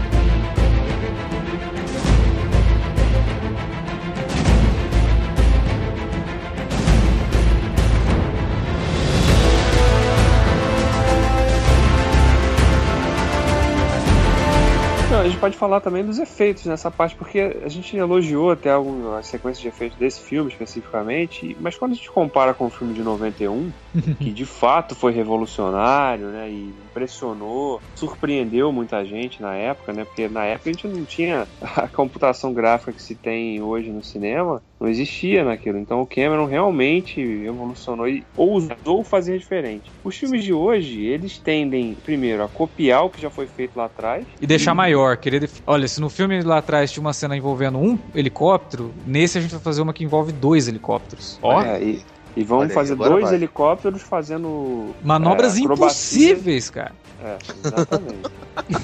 pode falar também dos efeitos nessa parte, porque a gente elogiou até algumas sequências de efeitos desse filme especificamente, mas quando a gente compara com o filme de 91, que de fato foi revolucionário, né, e impressionou, surpreendeu muita gente na época, né, porque na época a gente não tinha a computação gráfica que se tem hoje no cinema, não existia naquilo. Então o Cameron realmente evolucionou e ousou fazer diferente. Os filmes de hoje, eles tendem, primeiro, a copiar o que já foi feito lá atrás. E deixar e... maior. Querer def... Olha, se no filme lá atrás tinha uma cena envolvendo um helicóptero, nesse a gente vai fazer uma que envolve dois helicópteros. Ó. É, e... E vão fazer dois vai. helicópteros fazendo. Manobras é, impossíveis, cara. É, exatamente.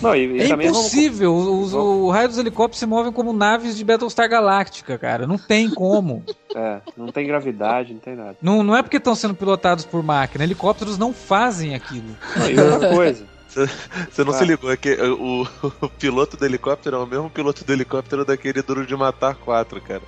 Não, e, e é impossível. Vamos... O, o raio dos helicópteros se movem como naves de Battlestar Galactica, cara. Não tem como. É, não tem gravidade, não tem nada. Não, não é porque estão sendo pilotados por máquina. Helicópteros não fazem aquilo. Não, e outra coisa. Você não ah. se ligou, é que o, o, piloto do helicóptero é o mesmo piloto do helicóptero daquele Duro de Matar 4, cara.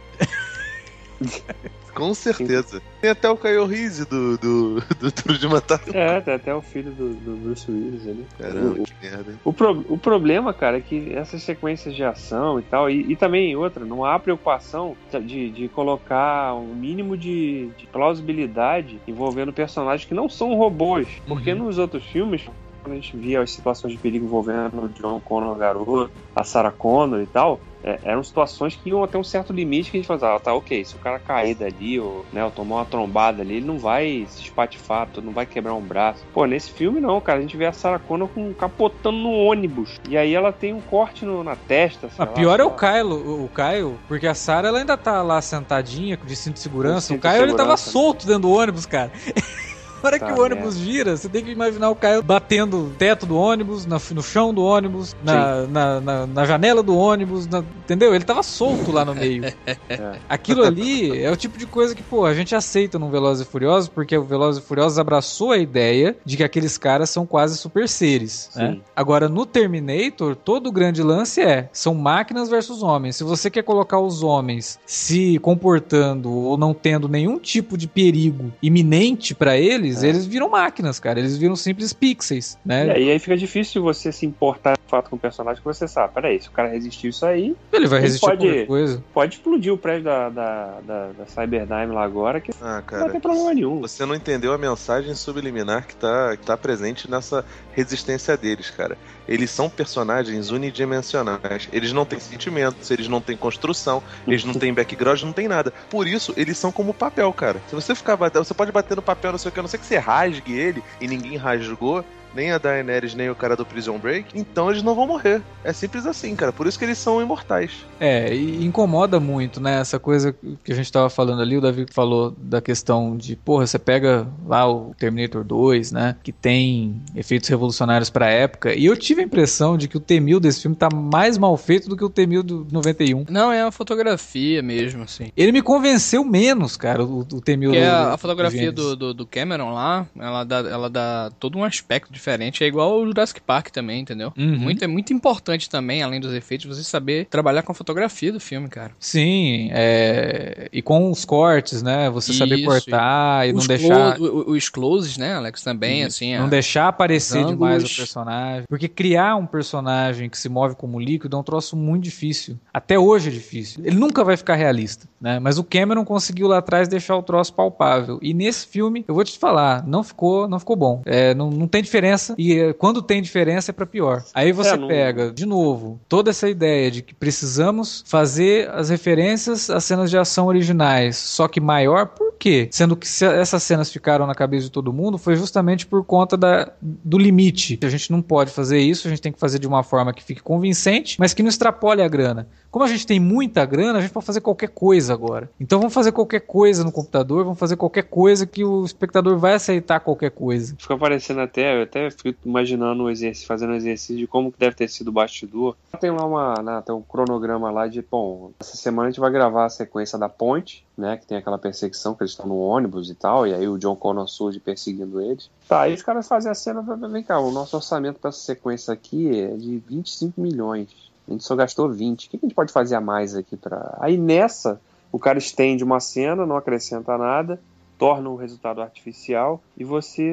Com certeza. Tem até o Caio Rizzi do, do, do Duro de Matar. É, tem até o filho do, do Bruce Willis ali. Caramba, o, que merda. O, pro, o problema, cara, é que essas sequências de ação e tal, e, e também outra, não há preocupação de, de colocar um mínimo de, de plausibilidade envolvendo personagens que não são robôs. Porque uhum. nos outros filmes, quando a gente via as situações de perigo envolvendo o John Connor, garoto, a Sarah Connor e tal, é, eram situações que iam até um certo limite que a gente falava, ah, tá, ok, se o cara cair dali, ou, né, ou tomar uma trombada ali, ele não vai se espatifar, não vai quebrar um braço. Pô, nesse filme não, cara, a gente vê a Sarah Connor com, capotando no ônibus, e aí ela tem um corte no, na testa. A lá, pior é o Caio, o Caio, porque a Sarah ela ainda tá lá sentadinha, de cinto de segurança, cinto o Caio ele tava solto dentro do ônibus, cara. Na hora tá que o ônibus vira, você tem que imaginar o Caio batendo no teto do ônibus, na, no chão do ônibus, na, na, na, na, janela do ônibus, entendeu? Ele tava solto lá no meio. É. Aquilo ali é o tipo de coisa que, pô, a gente aceita no Velozes e Furiosos, porque o Velozes e Furiosos abraçou a ideia de que aqueles caras são quase super seres. Né? Agora, no Terminator, todo o grande lance é, são máquinas versus homens. Se você quer colocar os homens se comportando ou não tendo nenhum tipo de perigo iminente para eles, eles, é. eles viram máquinas, cara. Eles viram simples pixels, né? E aí, aí fica difícil você se importar de fato com o personagem que você sabe. Peraí, se o cara resistiu isso aí. Ele vai resistir pode, qualquer coisa. Pode explodir o prédio da, da, da, da Cyberdyne lá agora, que ah, cara, não vai ter problema nenhum. Você não entendeu a mensagem subliminar que tá, que tá presente nessa resistência deles, cara. Eles são personagens unidimensionais. Eles não têm sentimentos, eles não têm construção, eles não têm background, não tem nada. Por isso, eles são como papel, cara. Se você ficar batendo, você pode bater no papel, não sei o que, a não ser que você rasgue ele e ninguém rasgou, nem a Daenerys, nem o cara do Prison Break, então eles não vão morrer. É simples assim, cara. Por isso que eles são imortais. É, e incomoda muito, né? Essa coisa que a gente tava falando ali, o Davi falou da questão de, porra, você pega lá o Terminator 2, né? Que tem efeitos revolucionários pra época. E eu tive a impressão de que o T-1000 desse filme tá mais mal feito do que o T-1000 do 91. Não, é a fotografia mesmo, assim. Ele me convenceu menos, cara, o, o T-1000 do, é a, a fotografia do, do, do, Cameron lá, ela dá, ela dá todo um aspecto diferente. É igual o Jurassic Park também, entendeu? Uhum. Muito, é muito importante também, além dos efeitos, você saber trabalhar com a fotografia do filme, cara. Sim, é... e com os cortes, né? Você Isso, saber cortar e, e não deixar. Os closes, né, Alex, também, Isso. assim. Não a... deixar aparecer demais o personagem. Porque criar um personagem que se move como líquido é um troço muito difícil. Até hoje é difícil. Ele nunca vai ficar realista, né? Mas o Cameron conseguiu lá atrás deixar o troço palpável. E nesse filme, eu vou te falar, não ficou, não ficou bom. É, não, não tem diferença diferença e eh, quando tem diferença é para pior. Aí você é, não... pega, de novo, toda essa ideia de que precisamos fazer as referências às cenas de ação originais, só que maior, por quê? Sendo que essas cenas ficaram na cabeça de todo mundo foi justamente por conta da, do limite. A gente não pode fazer isso, a gente tem que fazer de uma forma que fique convincente, mas que não extrapole a grana. Como a gente tem muita grana, a gente pode fazer qualquer coisa agora. Então vamos fazer qualquer coisa no computador, vamos fazer qualquer coisa que o espectador vai aceitar qualquer coisa. Ficou aparecendo até, eu até fico imaginando exercício, fazendo um exercício de como que deve ter sido o bastidor. Tem lá uma, né, tem um cronograma lá de, bom, essa semana a gente vai gravar a sequência da ponte, né, que tem aquela perseguição que eles estão no ônibus e tal, e aí o John Connor surge perseguindo eles. Tá, aí os caras fazem a cena, vem cá, o nosso orçamento para essa sequência aqui é de 25 milhões a gente só gastou 20. O que a gente pode fazer a mais aqui para. Aí nessa, o cara estende uma cena, não acrescenta nada, torna um resultado artificial e você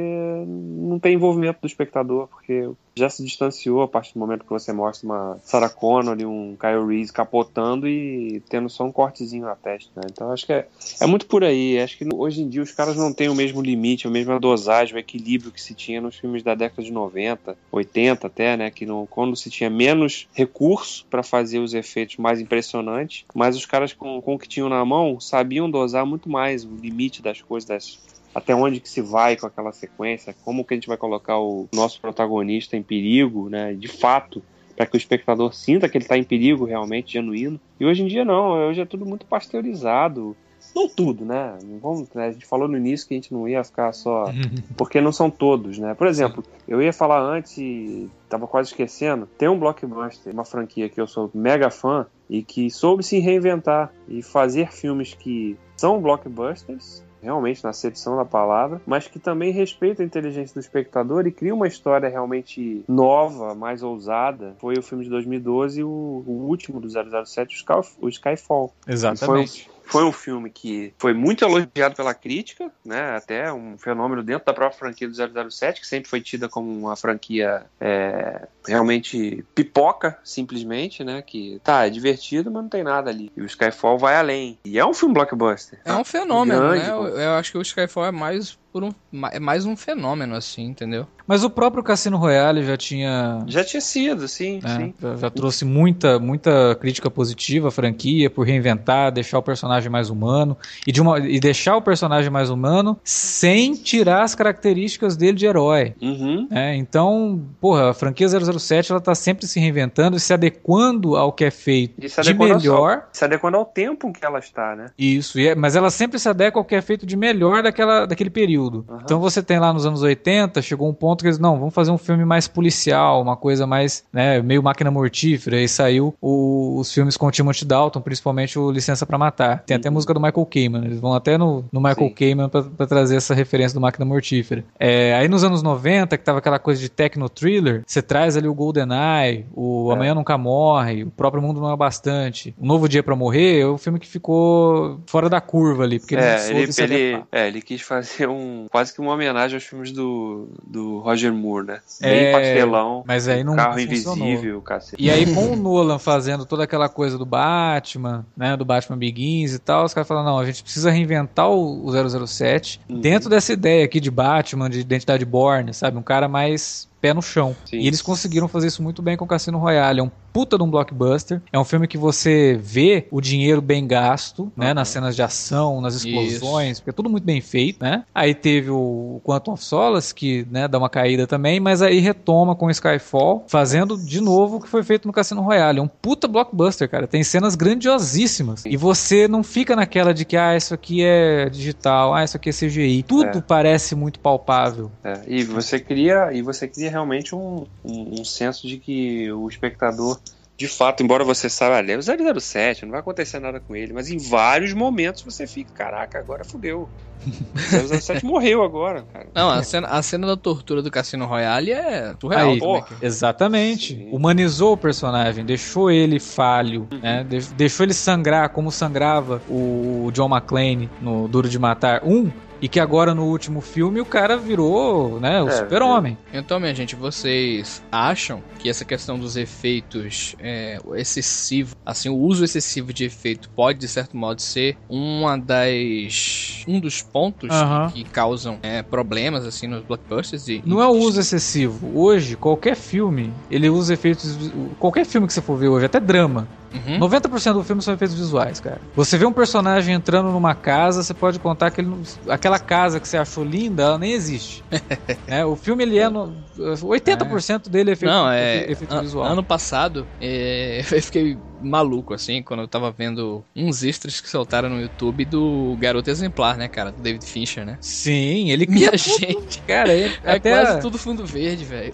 não tem envolvimento do espectador, porque já se distanciou a partir do momento que você mostra uma Sarah Connor e um Kyle Reese capotando e tendo só um cortezinho na testa, né? Então acho que é, é muito por aí. Acho que hoje em dia os caras não têm o mesmo limite, a mesma dosagem, o equilíbrio que se tinha nos filmes da década de 90, 80 até, né? Que no, quando se tinha menos recurso para fazer os efeitos mais impressionantes, mas os caras com, com o que tinham na mão sabiam dosar muito mais o limite das coisas, das, até onde que se vai com aquela sequência, como que a gente vai colocar o nosso protagonista em perigo, né? De fato, para que o espectador sinta que ele está em perigo realmente, genuíno. E hoje em dia não, hoje é tudo muito pasteurizado. Não tudo, né? Vamos, né? A gente falou no início que a gente não ia ficar só. Porque não são todos, né? Por exemplo, eu ia falar antes e tava quase esquecendo. Tem um blockbuster, uma franquia que eu sou mega fã e que soube se reinventar e fazer filmes que são blockbusters realmente na acepção da palavra, mas que também respeita a inteligência do espectador e cria uma história realmente nova, mais ousada. Foi o filme de 2012, o, o último do 007, o Skyfall. Exatamente. Foi um filme que foi muito elogiado pela crítica, né? Até um fenômeno dentro da própria franquia do 007, que sempre foi tida como uma franquia é, realmente pipoca, simplesmente, né? Que tá, é divertido, mas não tem nada ali. E o Skyfall vai além. E é um filme blockbuster. É um fenômeno, grande, né? Eu, eu acho que o Skyfall é mais por um, é mais um fenômeno, assim, entendeu? Mas o próprio Cassino Royale já tinha. Já tinha sido, sim, é, sim. Já, já, trouxe muita, muita crítica positiva à franquia por reinventar, deixar o personagem mais humano. E, de uma, e deixar o personagem mais humano sem tirar as características dele de herói. Uhum. É, então, porra, a franquia 007 ela tá sempre se reinventando e se adequando ao que é feito de melhor. Ao, se adequando ao tempo que ela está, né? Isso, é, mas ela sempre se adequa ao que é feito de melhor daquela, daquele período. Uhum. Então você tem lá nos anos 80, chegou um ponto que eles, não, vamos fazer um filme mais policial, uma coisa mais, né, meio máquina mortífera, e saiu o, os filmes com o Timothy Dalton, principalmente o Licença para Matar. Tem uhum. até a música do Michael Kamen, eles vão até no, no Michael Kamen para trazer essa referência do máquina mortífera. É, aí nos anos 90, que tava aquela coisa de techno thriller, você traz ali o GoldenEye, o é. Amanhã Nunca Morre, o próprio Mundo Não É Bastante, o Novo Dia para Morrer, é um filme que ficou fora da curva ali, porque é, ele, ele, ele, é, ele quis fazer um quase que uma homenagem aos filmes do, do Roger Moore, né? Bem é, pastelão, mas aí não carro funcionou. invisível, cacete. E aí com o Nolan fazendo toda aquela coisa do Batman, né, do Batman Begins e tal, os caras falaram, não, a gente precisa reinventar o, o 007 uhum. dentro dessa ideia aqui de Batman, de identidade Borne, sabe? Um cara mais pé no chão. Sim. E eles conseguiram fazer isso muito bem com o Cassino Royale. É um puta de um blockbuster. É um filme que você vê o dinheiro bem gasto, uhum. né? Nas cenas de ação, nas explosões, isso. porque é tudo muito bem feito, né? Aí teve o Quantum of Solace, que né, dá uma caída também, mas aí retoma com o Skyfall, fazendo de novo o que foi feito no Cassino Royale. É um puta blockbuster, cara. Tem cenas grandiosíssimas. E você não fica naquela de que, ah, isso aqui é digital, ah, isso aqui é CGI. Tudo é. parece muito palpável. É. E você cria, e você cria realmente um, um, um senso de que o espectador de fato, embora você saiba, ah, é o 007, não vai acontecer nada com ele, mas em vários momentos você fica, caraca, agora fudeu. O 007 morreu agora, cara. Não, a cena, a cena da tortura do Cassino Royale é surreal. Aí, é Exatamente. Sim. Humanizou o personagem, deixou ele falho, uhum. né? deixou ele sangrar como sangrava o John McClane no Duro de Matar 1, e que agora no último filme o cara virou, né, o é, super-homem. É. Então, minha gente, vocês acham que essa questão dos efeitos é, excessivo, assim, o uso excessivo de efeito pode, de certo modo, ser uma das um dos pontos que, que, causam é, problemas, assim, nos blockbusters? E, Não e... é o uso excessivo. Hoje, qualquer filme, ele usa efeitos... Qualquer filme que você for ver hoje, até drama, Uhum. 90% do filme são efeitos visuais, cara. Você vê um personagem entrando numa casa, você pode contar que ele, aquela casa que você achou linda, ela nem existe. é, o filme, ele é. No, 80% é. dele é efeito, Não, é, efeito an visual. Ano passado, é, eu fiquei maluco, assim, quando eu tava vendo uns extras que soltaram no YouTube do Garoto Exemplar, né, cara? Do David Fincher, né? Sim, ele Minha gente, cara, é, é até quase tudo fundo verde, velho.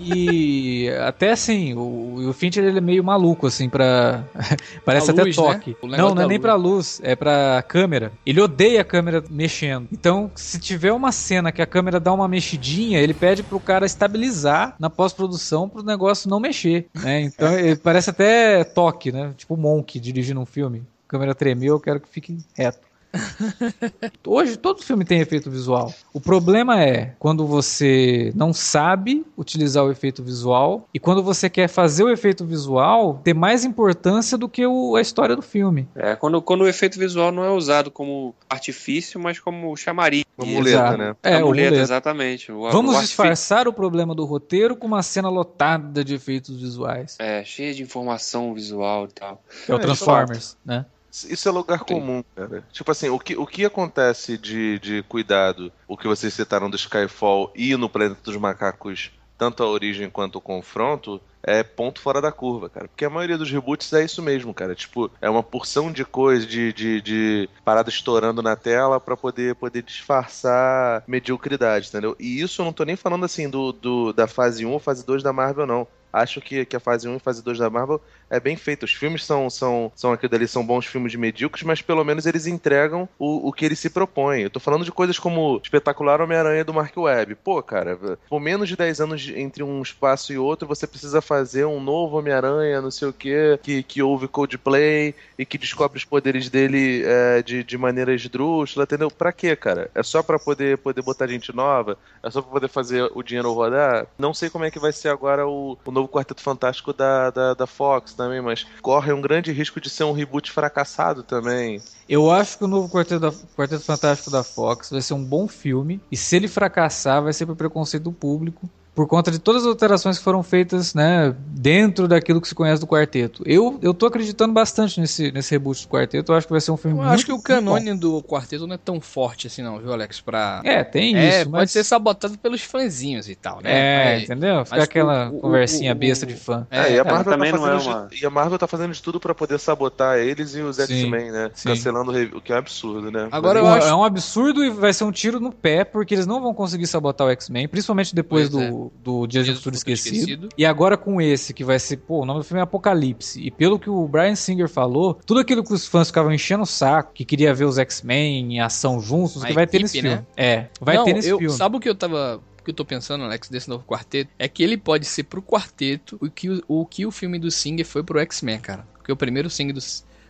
E até assim, o, o Fincher ele é meio maluco, assim, pra. Parece a até luz, né? toque. Né? Não, não é nem luz. pra luz, é pra câmera. Ele odeia a câmera mexendo. Então, se tiver uma cena que a câmera dá uma mexidinha, ele pede pro cara estabilizar na pós-produção pro negócio não mexer, né? Então, parece até toque, né? Tipo Monk dirigindo um filme. A câmera tremeu, eu quero que fique reto. Hoje todo filme tem efeito visual. O problema é quando você não sabe utilizar o efeito visual e quando você quer fazer o efeito visual ter mais importância do que o, a história do filme. É, quando, quando o efeito visual não é usado como artifício, mas como chamariz. Uma muleta, Exato. né? É, a muleta, muleta. exatamente. O- Vamos o disfarçar o problema do roteiro com uma cena lotada de efeitos visuais. É, cheia de informação visual e tal. É o É, Transformers, né? Isso é lugar comum, cara. Tipo assim, o que, o que acontece de, de cuidado, o que vocês citaram do Skyfall e no Planeta dos Macacos, tanto a origem quanto o confronto, é ponto fora da curva, cara. Porque a maioria dos reboots é isso mesmo, cara. Tipo, é uma porção de coisa, de, de, de parada estourando na tela pra poder, poder disfarçar mediocridade, entendeu? E isso eu não tô nem falando assim do, do da fase 1 ou fase 2 da Marvel, não. Acho que, que a fase 1 e fase 2 da Marvel é bem feita. Os filmes são, são, são aquilo dali, são bons filmes medíocres, mas pelo menos eles entregam o, o que eles se propõem. Eu tô falando de coisas como Espetacular Homem-Aranha do Mark Webb. Pô, cara, por menos de 10 anos entre um espaço e outro, você precisa fazer um novo Homem-Aranha, não sei o quê, que, que ouve Coldplay e que descobre os poderes dele é, de, de maneira esdrúxula, entendeu? Pra quê, cara? É só pra poder, poder botar gente nova? É só pra poder fazer o dinheiro rodar? Não sei como é que vai ser agora o, o novo Quarteto Fantástico da, da, da Fox também, mas corre um grande risco de ser um reboot fracassado também. Eu acho que o novo Quarteto, da- Quarteto Fantástico da Fox vai ser um bom filme. E se ele fracassar, vai ser por preconceito do público. Por conta de todas as alterações que foram feitas, né, dentro daquilo que se conhece do quarteto. Eu, eu tô acreditando bastante nesse, nesse reboot do quarteto. Eu acho que vai ser um filme Eu muito acho que o canone do quarteto não é tão forte assim, não, viu, Alex? Pra. É, tem É, isso, pode mas... ser sabotado pelos fãzinhos e tal, né? É, Mas- entendeu? Fica aquela o- o- conversinha o- besta de fã. É, e, a é, Marvel também tá não é uma- de, e a Marvel tá fazendo de tudo pra poder sabotar eles e os X-Men, né? sim. Cancelando o o que é um absurdo, né? Agora Mas, acho- É um absurdo e vai ser um tiro no pé, porque eles não vão conseguir sabotar o X-Men, principalmente depois Pois do, do Dias do Dias do Futuro Esquecido. Esquecido. E agora com esse, que vai ser, pô, o nome do filme é Apocalipse. E pelo que o Brian Singer falou, tudo aquilo que os fãs ficavam enchendo o saco, que queria ver os X-Men em ação juntos, A que vai ter equipe, nesse né? filme. É, vai Não, ter nesse eu, filme. Sabe o que eu tava. Que eu tô pensando, Alex, desse novo quarteto? É que ele pode ser pro quarteto o que o, o que o filme do Singer foi pro X-Men, cara. Porque o primeiro Singer.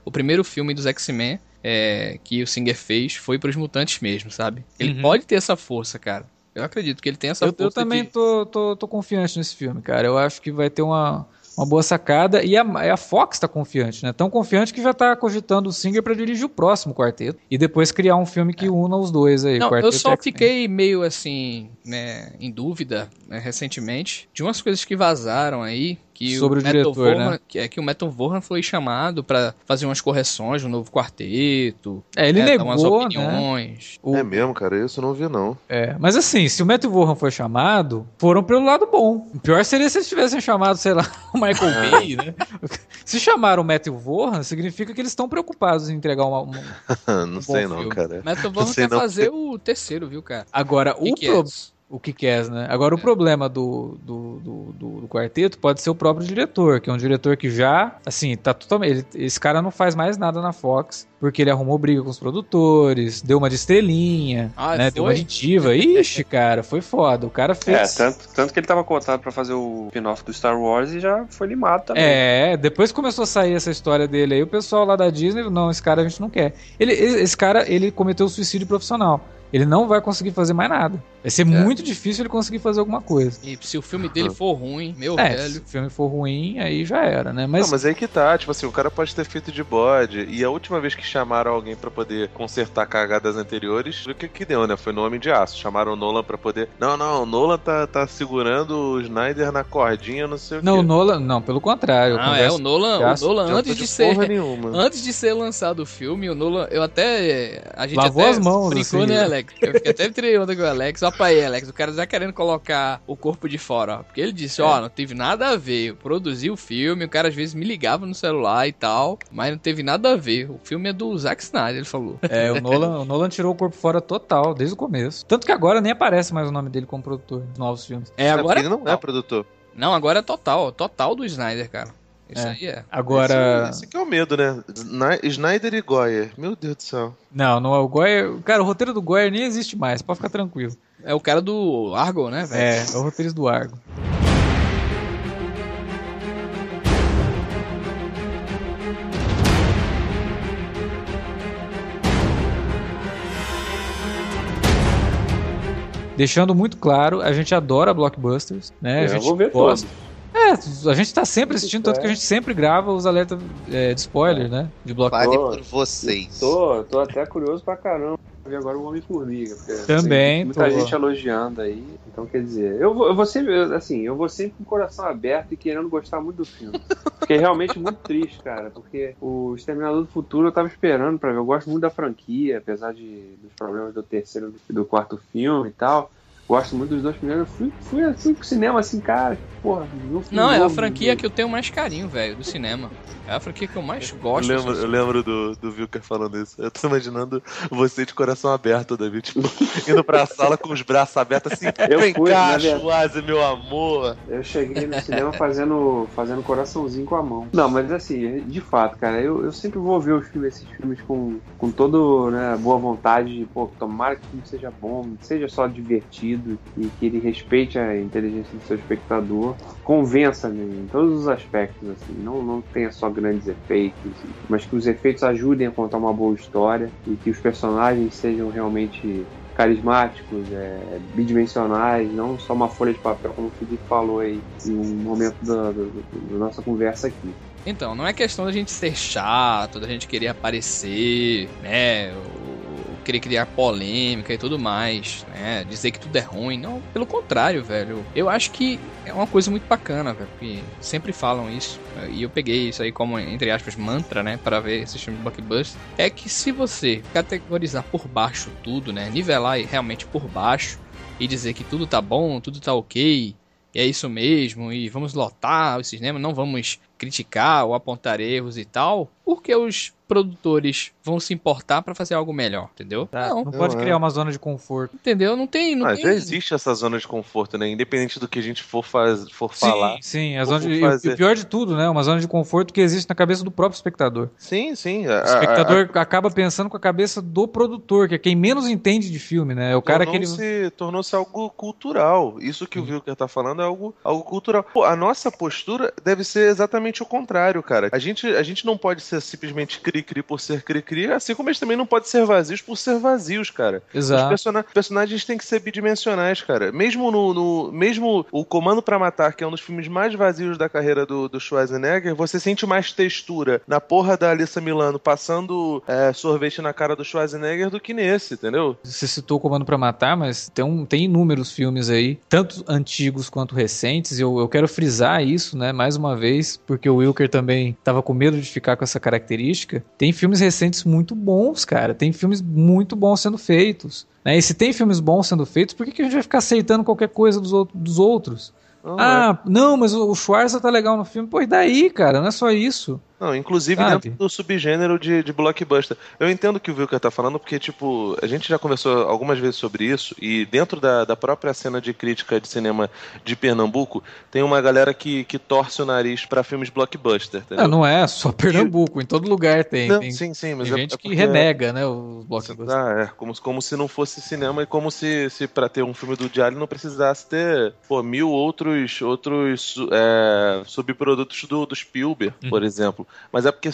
O primeiro filme dos X-Men é, que o Singer fez foi pros mutantes mesmo, sabe? Ele Uhum. pode ter essa força, cara. Eu acredito que ele tem essa Eu, eu também de- tô, tô, tô confiante nesse filme, cara. Eu acho que vai ter uma, uma boa sacada. E a, a Fox tá confiante, né? Tão confiante que já tá cogitando o Singer pra dirigir o próximo quarteto. E depois criar um filme que una os dois aí. É. Não, quarteto eu só fiquei meio assim, né, em dúvida né, recentemente de umas coisas que vazaram aí. Que Sobre o Metal diretor, Vaughan- né? que é que o Metal Vaughan foi chamado pra fazer umas correções no novo quarteto. É, ele né, dar umas negou, né? opiniões. O- É mesmo, cara, isso eu não vi, não. É, mas assim, se o Matthew Vaughan foi chamado, foram pelo lado bom. O pior seria se eles tivessem chamado, sei lá, o Michael É. Bay, né? Se chamaram o Matthew Vaughan, significa que eles estão preocupados em entregar uma... uma- não sei não, filme. cara. Metal Vaughan quer não. fazer o terceiro, viu, cara? Agora, o, Que que pro- é? O que quer, né? Agora, o É. problema do, do, do, do- do quarteto pode ser o próprio diretor, que é um diretor que já, assim, tá totalmente. ele- esse cara não faz mais nada na Fox, porque ele arrumou briga com os produtores, deu uma de estrelinha, Ah, né? Deu uma foi? de diva. Ixi, cara, foi foda. O cara É, fez. tanto, tanto que ele tava cotado pra fazer o spin-off do Star Wars e já foi limado também. É, depois que começou a sair essa história dele aí, o pessoal lá da Disney, não, esse cara a gente não quer. Ele, esse cara, ele cometeu suicídio profissional. Ele não vai conseguir fazer mais nada. Vai ser muito difícil ele conseguir fazer alguma coisa. E se o filme dele for ruim, meu É, se velho. o filme for ruim, aí já era, né? Mas, Não, mas aí que tá, tipo assim, o cara pode ter feito de bode. E a última vez que chamaram alguém pra poder consertar cagadas anteriores, o que que deu, né? Foi no Homem de Aço. Chamaram o Nolan pra poder. Não, não, o Nolan tá, tá segurando o Snyder na cordinha, não sei o não, o quê. Nolan, não, pelo contrário. Ah, é, o Nolan, já- o Nolan antes de ser. porra nenhuma. Antes de ser lançado o filme, o Nolan, eu até. A gente Lavou até as mãos, brincou, assim. né, Alex? Eu fiquei até tirei onda com o Alex. Ó, pra aí, Alex, o cara já querendo colocar o corpo de fora, ó. Porque ele disse, É. ó, não teve nada a ver. Eu produzi o filme, o cara às vezes me ligava no celular e tal, mas não teve nada a ver. O filme é do Zack Snyder, ele falou. É, o Nolan, o Nolan tirou o corpo fora total, desde o começo. Tanto que agora nem aparece mais o nome dele como produtor dos novos filmes. É, É, agora. porque ele não é produtor. Não, agora é total, total do Snyder, cara. Isso é. aí é. Agora. Esse, esse aqui é o medo, né? Snyder e Goyer. Meu Deus do céu. Não, não é o Goyer. Cara, o roteiro do Goyer nem existe mais, pode ficar tranquilo. É o cara do Argo, né, velho? É, é o roteiro do Argo. Deixando muito claro, a gente adora blockbusters, né? Eu a gente vou ver gosta. Todos é, a gente tá sempre assistindo, tanto que a gente sempre grava os alertas é, de spoiler, né? De blockbuster. Fale Tô- por vocês. Tô, tô até curioso pra caramba ver agora o Homem-Formiga. porque Também, Muita tô. gente elogiando aí. Então, quer dizer, eu vou, eu vou sempre, assim, eu vou sempre com o coração aberto e querendo gostar muito do filme. Fiquei realmente muito triste, cara, porque o Exterminador do Futuro eu tava esperando pra ver. Eu gosto muito da franquia, apesar de, dos problemas do terceiro e do quarto filme e tal. Gosto muito dos dois primeiros. Eu fui, fui, fui pro cinema assim, cara, porra, não fui Não, é a franquia né? que eu tenho mais carinho, velho, do cinema. É a franquia que eu mais Eu gosto. lembro, assim. eu lembro do, do Vilker falando isso. Eu tô imaginando você de coração aberto, David. Tipo, indo pra sala com os braços abertos assim. Eu Vem fui, cá. Schwarze, meu amor. Eu cheguei no cinema fazendo, fazendo coraçãozinho com a mão. Não, mas assim, de fato, cara, eu, eu sempre vou ver os filmes, esses filmes com, com todo né, boa vontade. de, Pô, tomara que o filme seja bom, seja só divertido e que ele respeite a inteligência do seu espectador. Convença-me em todos os aspectos, assim. Não, não tenha só grandes efeitos, mas que os efeitos ajudem a contar uma boa história e que os personagens sejam realmente carismáticos, é, bidimensionais, não só uma folha de papel, como o Felipe falou aí em um momento da, da- da nossa conversa aqui. Então, não é questão da gente ser chato, da gente querer aparecer, né? Querer criar polêmica e tudo mais, né? Dizer que tudo é ruim. Não, pelo contrário, velho. Eu acho que é uma coisa muito bacana, velho. Porque sempre falam isso. E eu peguei isso aí como, entre aspas, mantra, né? Para ver esses filmes de blockbuster. É que se você categorizar por baixo tudo, né? Nivelar realmente por baixo e dizer que tudo tá bom, tudo tá ok, é isso mesmo, e vamos lotar o cinema, não vamos criticar ou apontar erros e tal, porque os produtores vão se importar pra fazer algo melhor, entendeu? Tá? Não, Não pode é. criar uma zona de conforto. entendeu? Não tem, não Ah, tem. já existe essa zona de conforto, né? Independente do que a gente for, faz, for falar. Sim, sim. A zona de, e o- fazer. e o pior de tudo, né? Uma zona de conforto que existe na cabeça do próprio espectador. Sim, sim. O espectador acaba pensando com a cabeça do produtor, que é quem menos entende de filme, né? É o cara que ele. Tornou-se tornou-se algo cultural. Isso que o Wilker tá falando é algo, algo cultural. Pô, a nossa postura deve ser exatamente o contrário, cara. A gente, a gente não pode ser simplesmente cri-cri por ser cri-cri, assim como gente também não pode ser vazios por ser vazios, cara. Os Exato. persona- personagens têm que ser bidimensionais, cara. Mesmo no, no- mesmo o Comando pra Matar, que é um dos filmes mais vazios da carreira do, do Schwarzenegger, você sente mais textura na porra da Alissa Milano passando é, sorvete na cara do Schwarzenegger do que nesse, entendeu? Você citou o Comando pra Matar, mas tem, um, tem inúmeros filmes aí, tanto antigos quanto recentes, e eu, eu quero frisar isso, né, mais uma vez, porque o Wilker também tava com medo de ficar com essa característica. Tem filmes recentes muito bons, cara, tem filmes muito bons sendo feitos. Né? E se tem filmes bons sendo feitos, por que, que a gente vai ficar aceitando qualquer coisa dos, out- dos outros? Não, Ah, não, mas o o Schwarza tá legal no filme. Pô, e daí, cara? Não é só isso. Não, inclusive Sabe? dentro do subgênero de, de blockbuster. Eu entendo o que o Wilker tá falando, porque, tipo, a gente já conversou algumas vezes sobre isso, e dentro da, da própria cena de crítica de cinema de Pernambuco, tem uma galera que, que torce o nariz pra filmes blockbuster, entendeu? Ah, não é só Pernambuco, em todo lugar tem. Não, tem sim, sim, mas tem é- gente é que porque- renega, né, os blockbusters. Ah, é, como, como se não fosse cinema e como se, se para ter um filme do Diário não precisasse ter pô, mil outros, outros é, subprodutos do, do Spielberg, Uhum. por exemplo. Mas é porque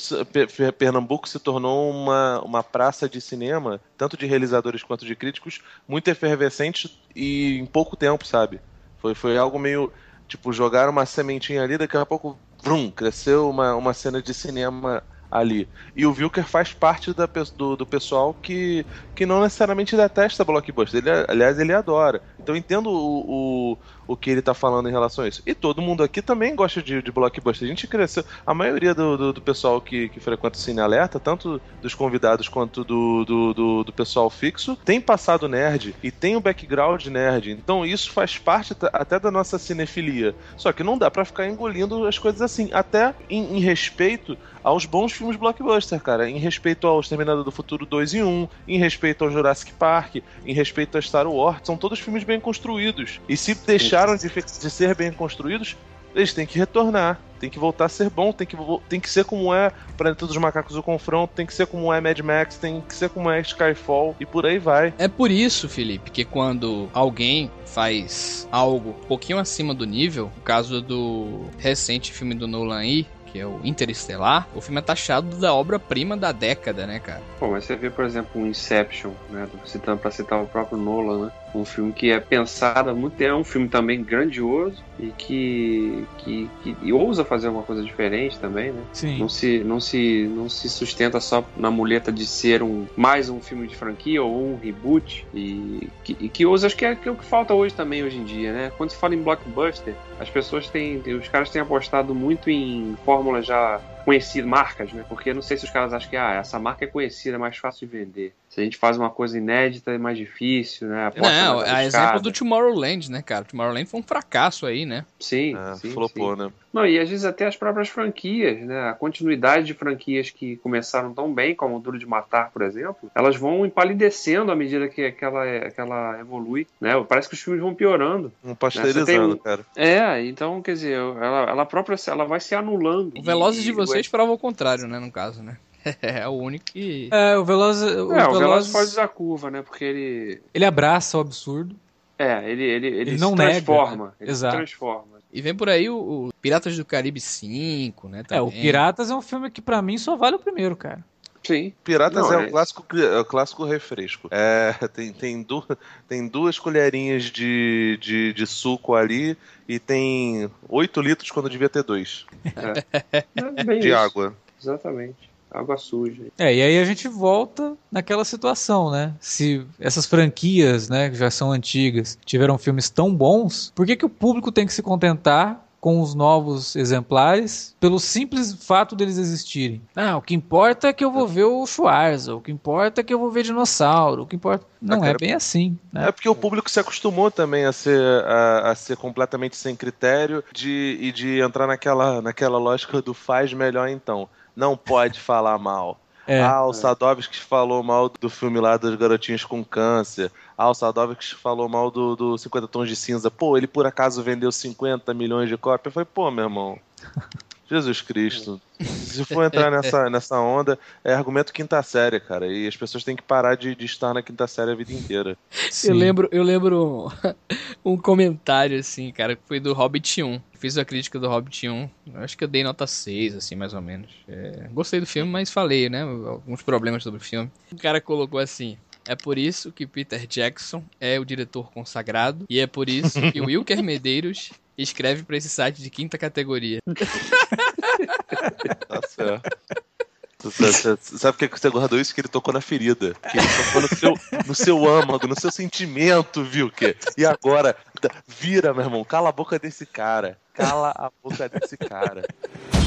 Pernambuco se tornou uma, uma praça de cinema, tanto de realizadores quanto de críticos, muito efervescente e em pouco tempo, sabe? Foi, foi algo meio. Tipo, jogaram uma sementinha ali, daqui a pouco, vrum, cresceu uma, uma cena de cinema ali. E o Wilker faz parte da do, do pessoal que, que não necessariamente detesta blockbuster. Ele, aliás, ele adora. Então entendo o, o, o que ele tá falando em relação a isso. E todo mundo aqui também gosta de, de blockbuster. A gente cresceu. A maioria do, do, do pessoal que, que frequenta o Cine Alerta, tanto dos convidados quanto do, do, do, do pessoal fixo, tem passado nerd e tem o background nerd. Então isso faz parte até da nossa cinefilia. Só que não dá pra ficar engolindo as coisas assim. Até em, em respeito aos bons filmes blockbuster, cara. Em respeito ao Exterminador do Futuro 2 e 1, em respeito ao Jurassic Park, em respeito a Star Wars. São todos filmes bem construídos. E se deixaram de, de ser bem construídos, eles têm que retornar. Tem que voltar a ser bom, tem que, tem que ser como é Planeta dos Macacos o Confronto, tem que ser como é Mad Max, tem que ser como é Skyfall e por aí vai. É por isso, Felipe, que quando alguém faz algo um pouquinho acima do nível, no caso do recente filme do Nolan aí, que é o Interestelar, o filme é taxado da obra-prima da década, né, cara? Pô, mas você vê, por exemplo, um Inception, né? do- Citando, pra citar o próprio Nolan, né? Um filme que é pensado há muito tempo, é um filme também grandioso e que, que, que e ousa fazer uma coisa diferente também, né? Sim. Não se, não, se, não se sustenta só na muleta de ser um mais um filme de franquia ou um reboot e que, e que ousa, acho que é, que é o que falta hoje também, hoje em dia, né? Quando se fala em blockbuster, as pessoas têm, os caras têm apostado muito em fórmulas já conhecidas, marcas, né? Porque não sei se os caras acham que ah, essa marca é conhecida, é mais fácil de vender. Se a gente faz uma coisa inédita, é mais difícil, né? Aposta não, a exemplo do Tomorrowland, né, cara? Tomorrowland foi um fracasso aí, né? Sim, É, sim, flopou, sim. né? Não, e às vezes até as próprias franquias, né? A continuidade de franquias que começaram tão bem, como o Duro de Matar, por exemplo, elas vão empalidecendo à medida que aquela, que ela evolui, né? Parece que os filmes vão piorando. Um pasteurizando, tem um- cara. É, então, quer dizer, ela, ela própria ela vai se anulando. O Velozes E- de vocês prova o contrário, né, no caso, né? É o único que... É, o Veloz, o É, o Veloz, Velozes foge da curva, né? Porque ele. ele abraça o absurdo. É, ele, ele, ele, Ele se não nega, transforma. né? Ele Exato. se transforma. E vem por aí o, o Piratas do Caribe 5, né, É, o também. Piratas é um filme que pra mim só vale o primeiro, cara. Sim. Piratas Não, é, é- o clássico, é o clássico refresco. É, tem, tem, du, tem duas colherinhas de, de, de suco ali e tem 8 litros quando devia ter dois É de isso. água. Exatamente. Água suja. É, e aí a gente volta naquela situação, né? Se essas franquias, né, que já são antigas, tiveram filmes tão bons, por que, que o público tem que se contentar com os novos exemplares pelo simples fato deles existirem? Ah, o que importa é que eu vou ver o Schwarza, o que importa é que eu vou ver dinossauro, o que importa... Não é cara, bem assim, né? É porque o público se acostumou também a ser, a, a ser completamente sem critério de, e de entrar naquela, naquela lógica do faz melhor então. Não pode falar mal. É. Ah, o Sadovski falou mal do filme lá dos garotinhos com câncer. Ah, o Sadovski falou mal do, do 50 Tons de Cinza. Pô, ele por acaso vendeu 50 milhões de cópias? Eu falei, pô, meu irmão. Jesus Cristo. Se for entrar nessa, nessa onda, é argumento quinta série, cara. E as pessoas têm que parar de, de estar na quinta série a vida inteira. Sim. Eu lembro, eu lembro um comentário, assim, cara, que foi do Hobbit 1. Fiz a crítica do Hobbit 1. Eu Acho que eu dei nota 6, assim, mais ou menos. É, gostei do filme, mas falei, né? Alguns problemas sobre o filme. O cara colocou assim. É por isso que Peter Jackson é o diretor consagrado e é por isso que o Wilker Medeiros escreve pra esse site de quinta categoria. Tá certo. Você- Sabe por que você guardou isso? Que ele tocou na ferida. Que ele tocou no seu, no seu âmago, no seu sentimento, viu? Que? E agora, vira, meu irmão. Cala a boca desse cara. Cala a boca desse cara.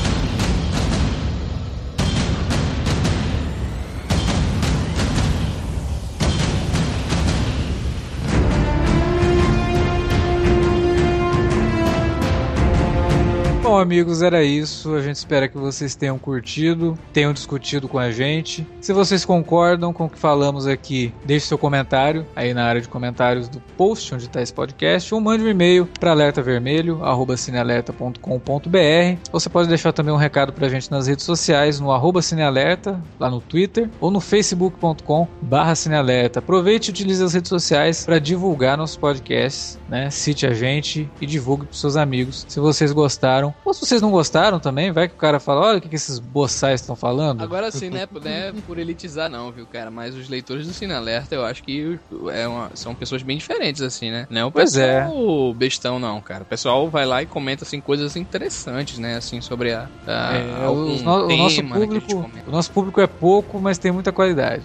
Bom, amigos, era isso. A gente espera que vocês tenham curtido, tenham discutido com a gente. Se vocês concordam com o que falamos aqui, deixe seu comentário aí na área de comentários do post onde está esse podcast ou mande um e-mail para alertavermelho@cinealerta.com.br. Você pode deixar também um recado para a gente nas redes sociais no arroba cinealerta, lá no Twitter, ou no facebook.com barra cinealerta. Aproveite e utilize as redes sociais para divulgar nossos podcasts, né? Cite a gente e divulgue para seus amigos se vocês gostaram. Ou se vocês não gostaram também, vai que o cara fala, olha o que, que esses boçais estão falando. Agora sim, né, não é por elitizar não, viu, cara? Mas os leitores do Cine Alerta, eu acho que é uma- são pessoas bem diferentes, assim, né? Não é o é. pessoal bestão, não, cara. O pessoal vai lá e comenta, assim, coisas interessantes, né? Assim, sobre a, a É, os no- o, nosso né, público, o nosso público é pouco, mas tem muita qualidade.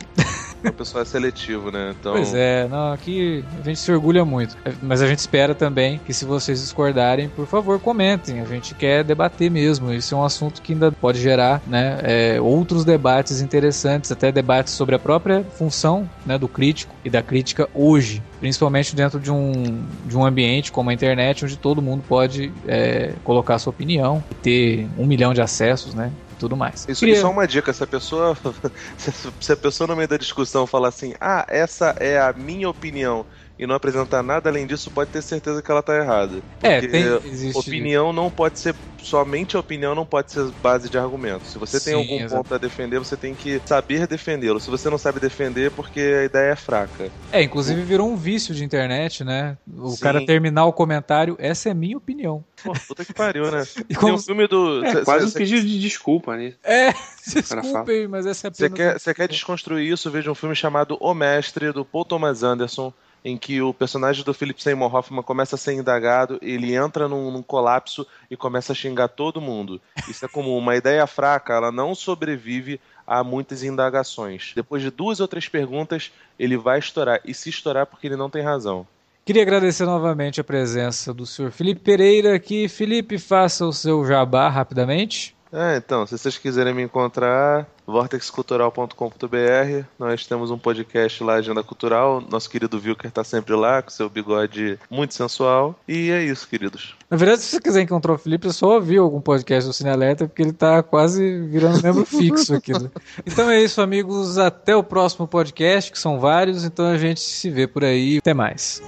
O pessoal é seletivo, né? Então, Pois é, não, aqui a gente se orgulha muito. É, Mas a gente espera também que se vocês discordarem, por favor, comentem. A gente quer debater mesmo. Isso é um assunto que ainda pode gerar né, é, outros debates interessantes, até debates sobre a própria função né, do crítico e da crítica hoje. Principalmente dentro de um, de um ambiente como a internet, onde todo mundo pode é, colocar sua opinião e ter um milhão de acessos, né? Tudo mais. Isso, Queria- é uma dica. Se a pessoa, se a pessoa no meio da discussão falar assim, ah, essa é a minha opinião e não apresentar nada além disso, pode ter certeza que ela tá errada. É, Porque tem, existe... opinião não pode ser somente a opinião não pode ser base de argumento. Se você tem Sim, algum exato. ponto a defender, você tem que saber defendê-lo. Se você não sabe defender, é porque a ideia é fraca. É, inclusive virou um vício de internet, né? O Sim. cara terminar o comentário, essa é a minha opinião. Pô, puta que pariu, né? E Tem como... um filme do. É cê- quase um cê- pedido de desculpa, né? É, desculpem, mas essa é Você apenas... quer, você quer desconstruir isso? Veja um filme chamado O Mestre, do Paul Thomas Anderson. Em que o personagem do Philip Seymour Hoffman começa a ser indagado, ele entra num, num colapso e começa a xingar todo mundo. Isso é comum. Uma ideia fraca, ela não sobrevive a muitas indagações. Depois de duas ou três perguntas, ele vai estourar. E se estourar, porque ele não tem razão. Queria agradecer novamente a presença do senhor Felipe Pereira aqui. Felipe, faça o seu jabá rapidamente. É, então, se vocês quiserem me encontrar, vortexcultural.com.br. Nós temos um podcast lá, Agenda Cultural. Nosso querido Vilker tá sempre lá, com seu bigode muito sensual. E é isso, queridos. Na verdade, se você quiser encontrar o Felipe, é só ouvir algum podcast do Cine Alerta, porque ele tá quase virando membro fixo aqui. Né? Então é isso, amigos. Até o próximo podcast, que são vários. Então a gente se vê por aí. Até mais.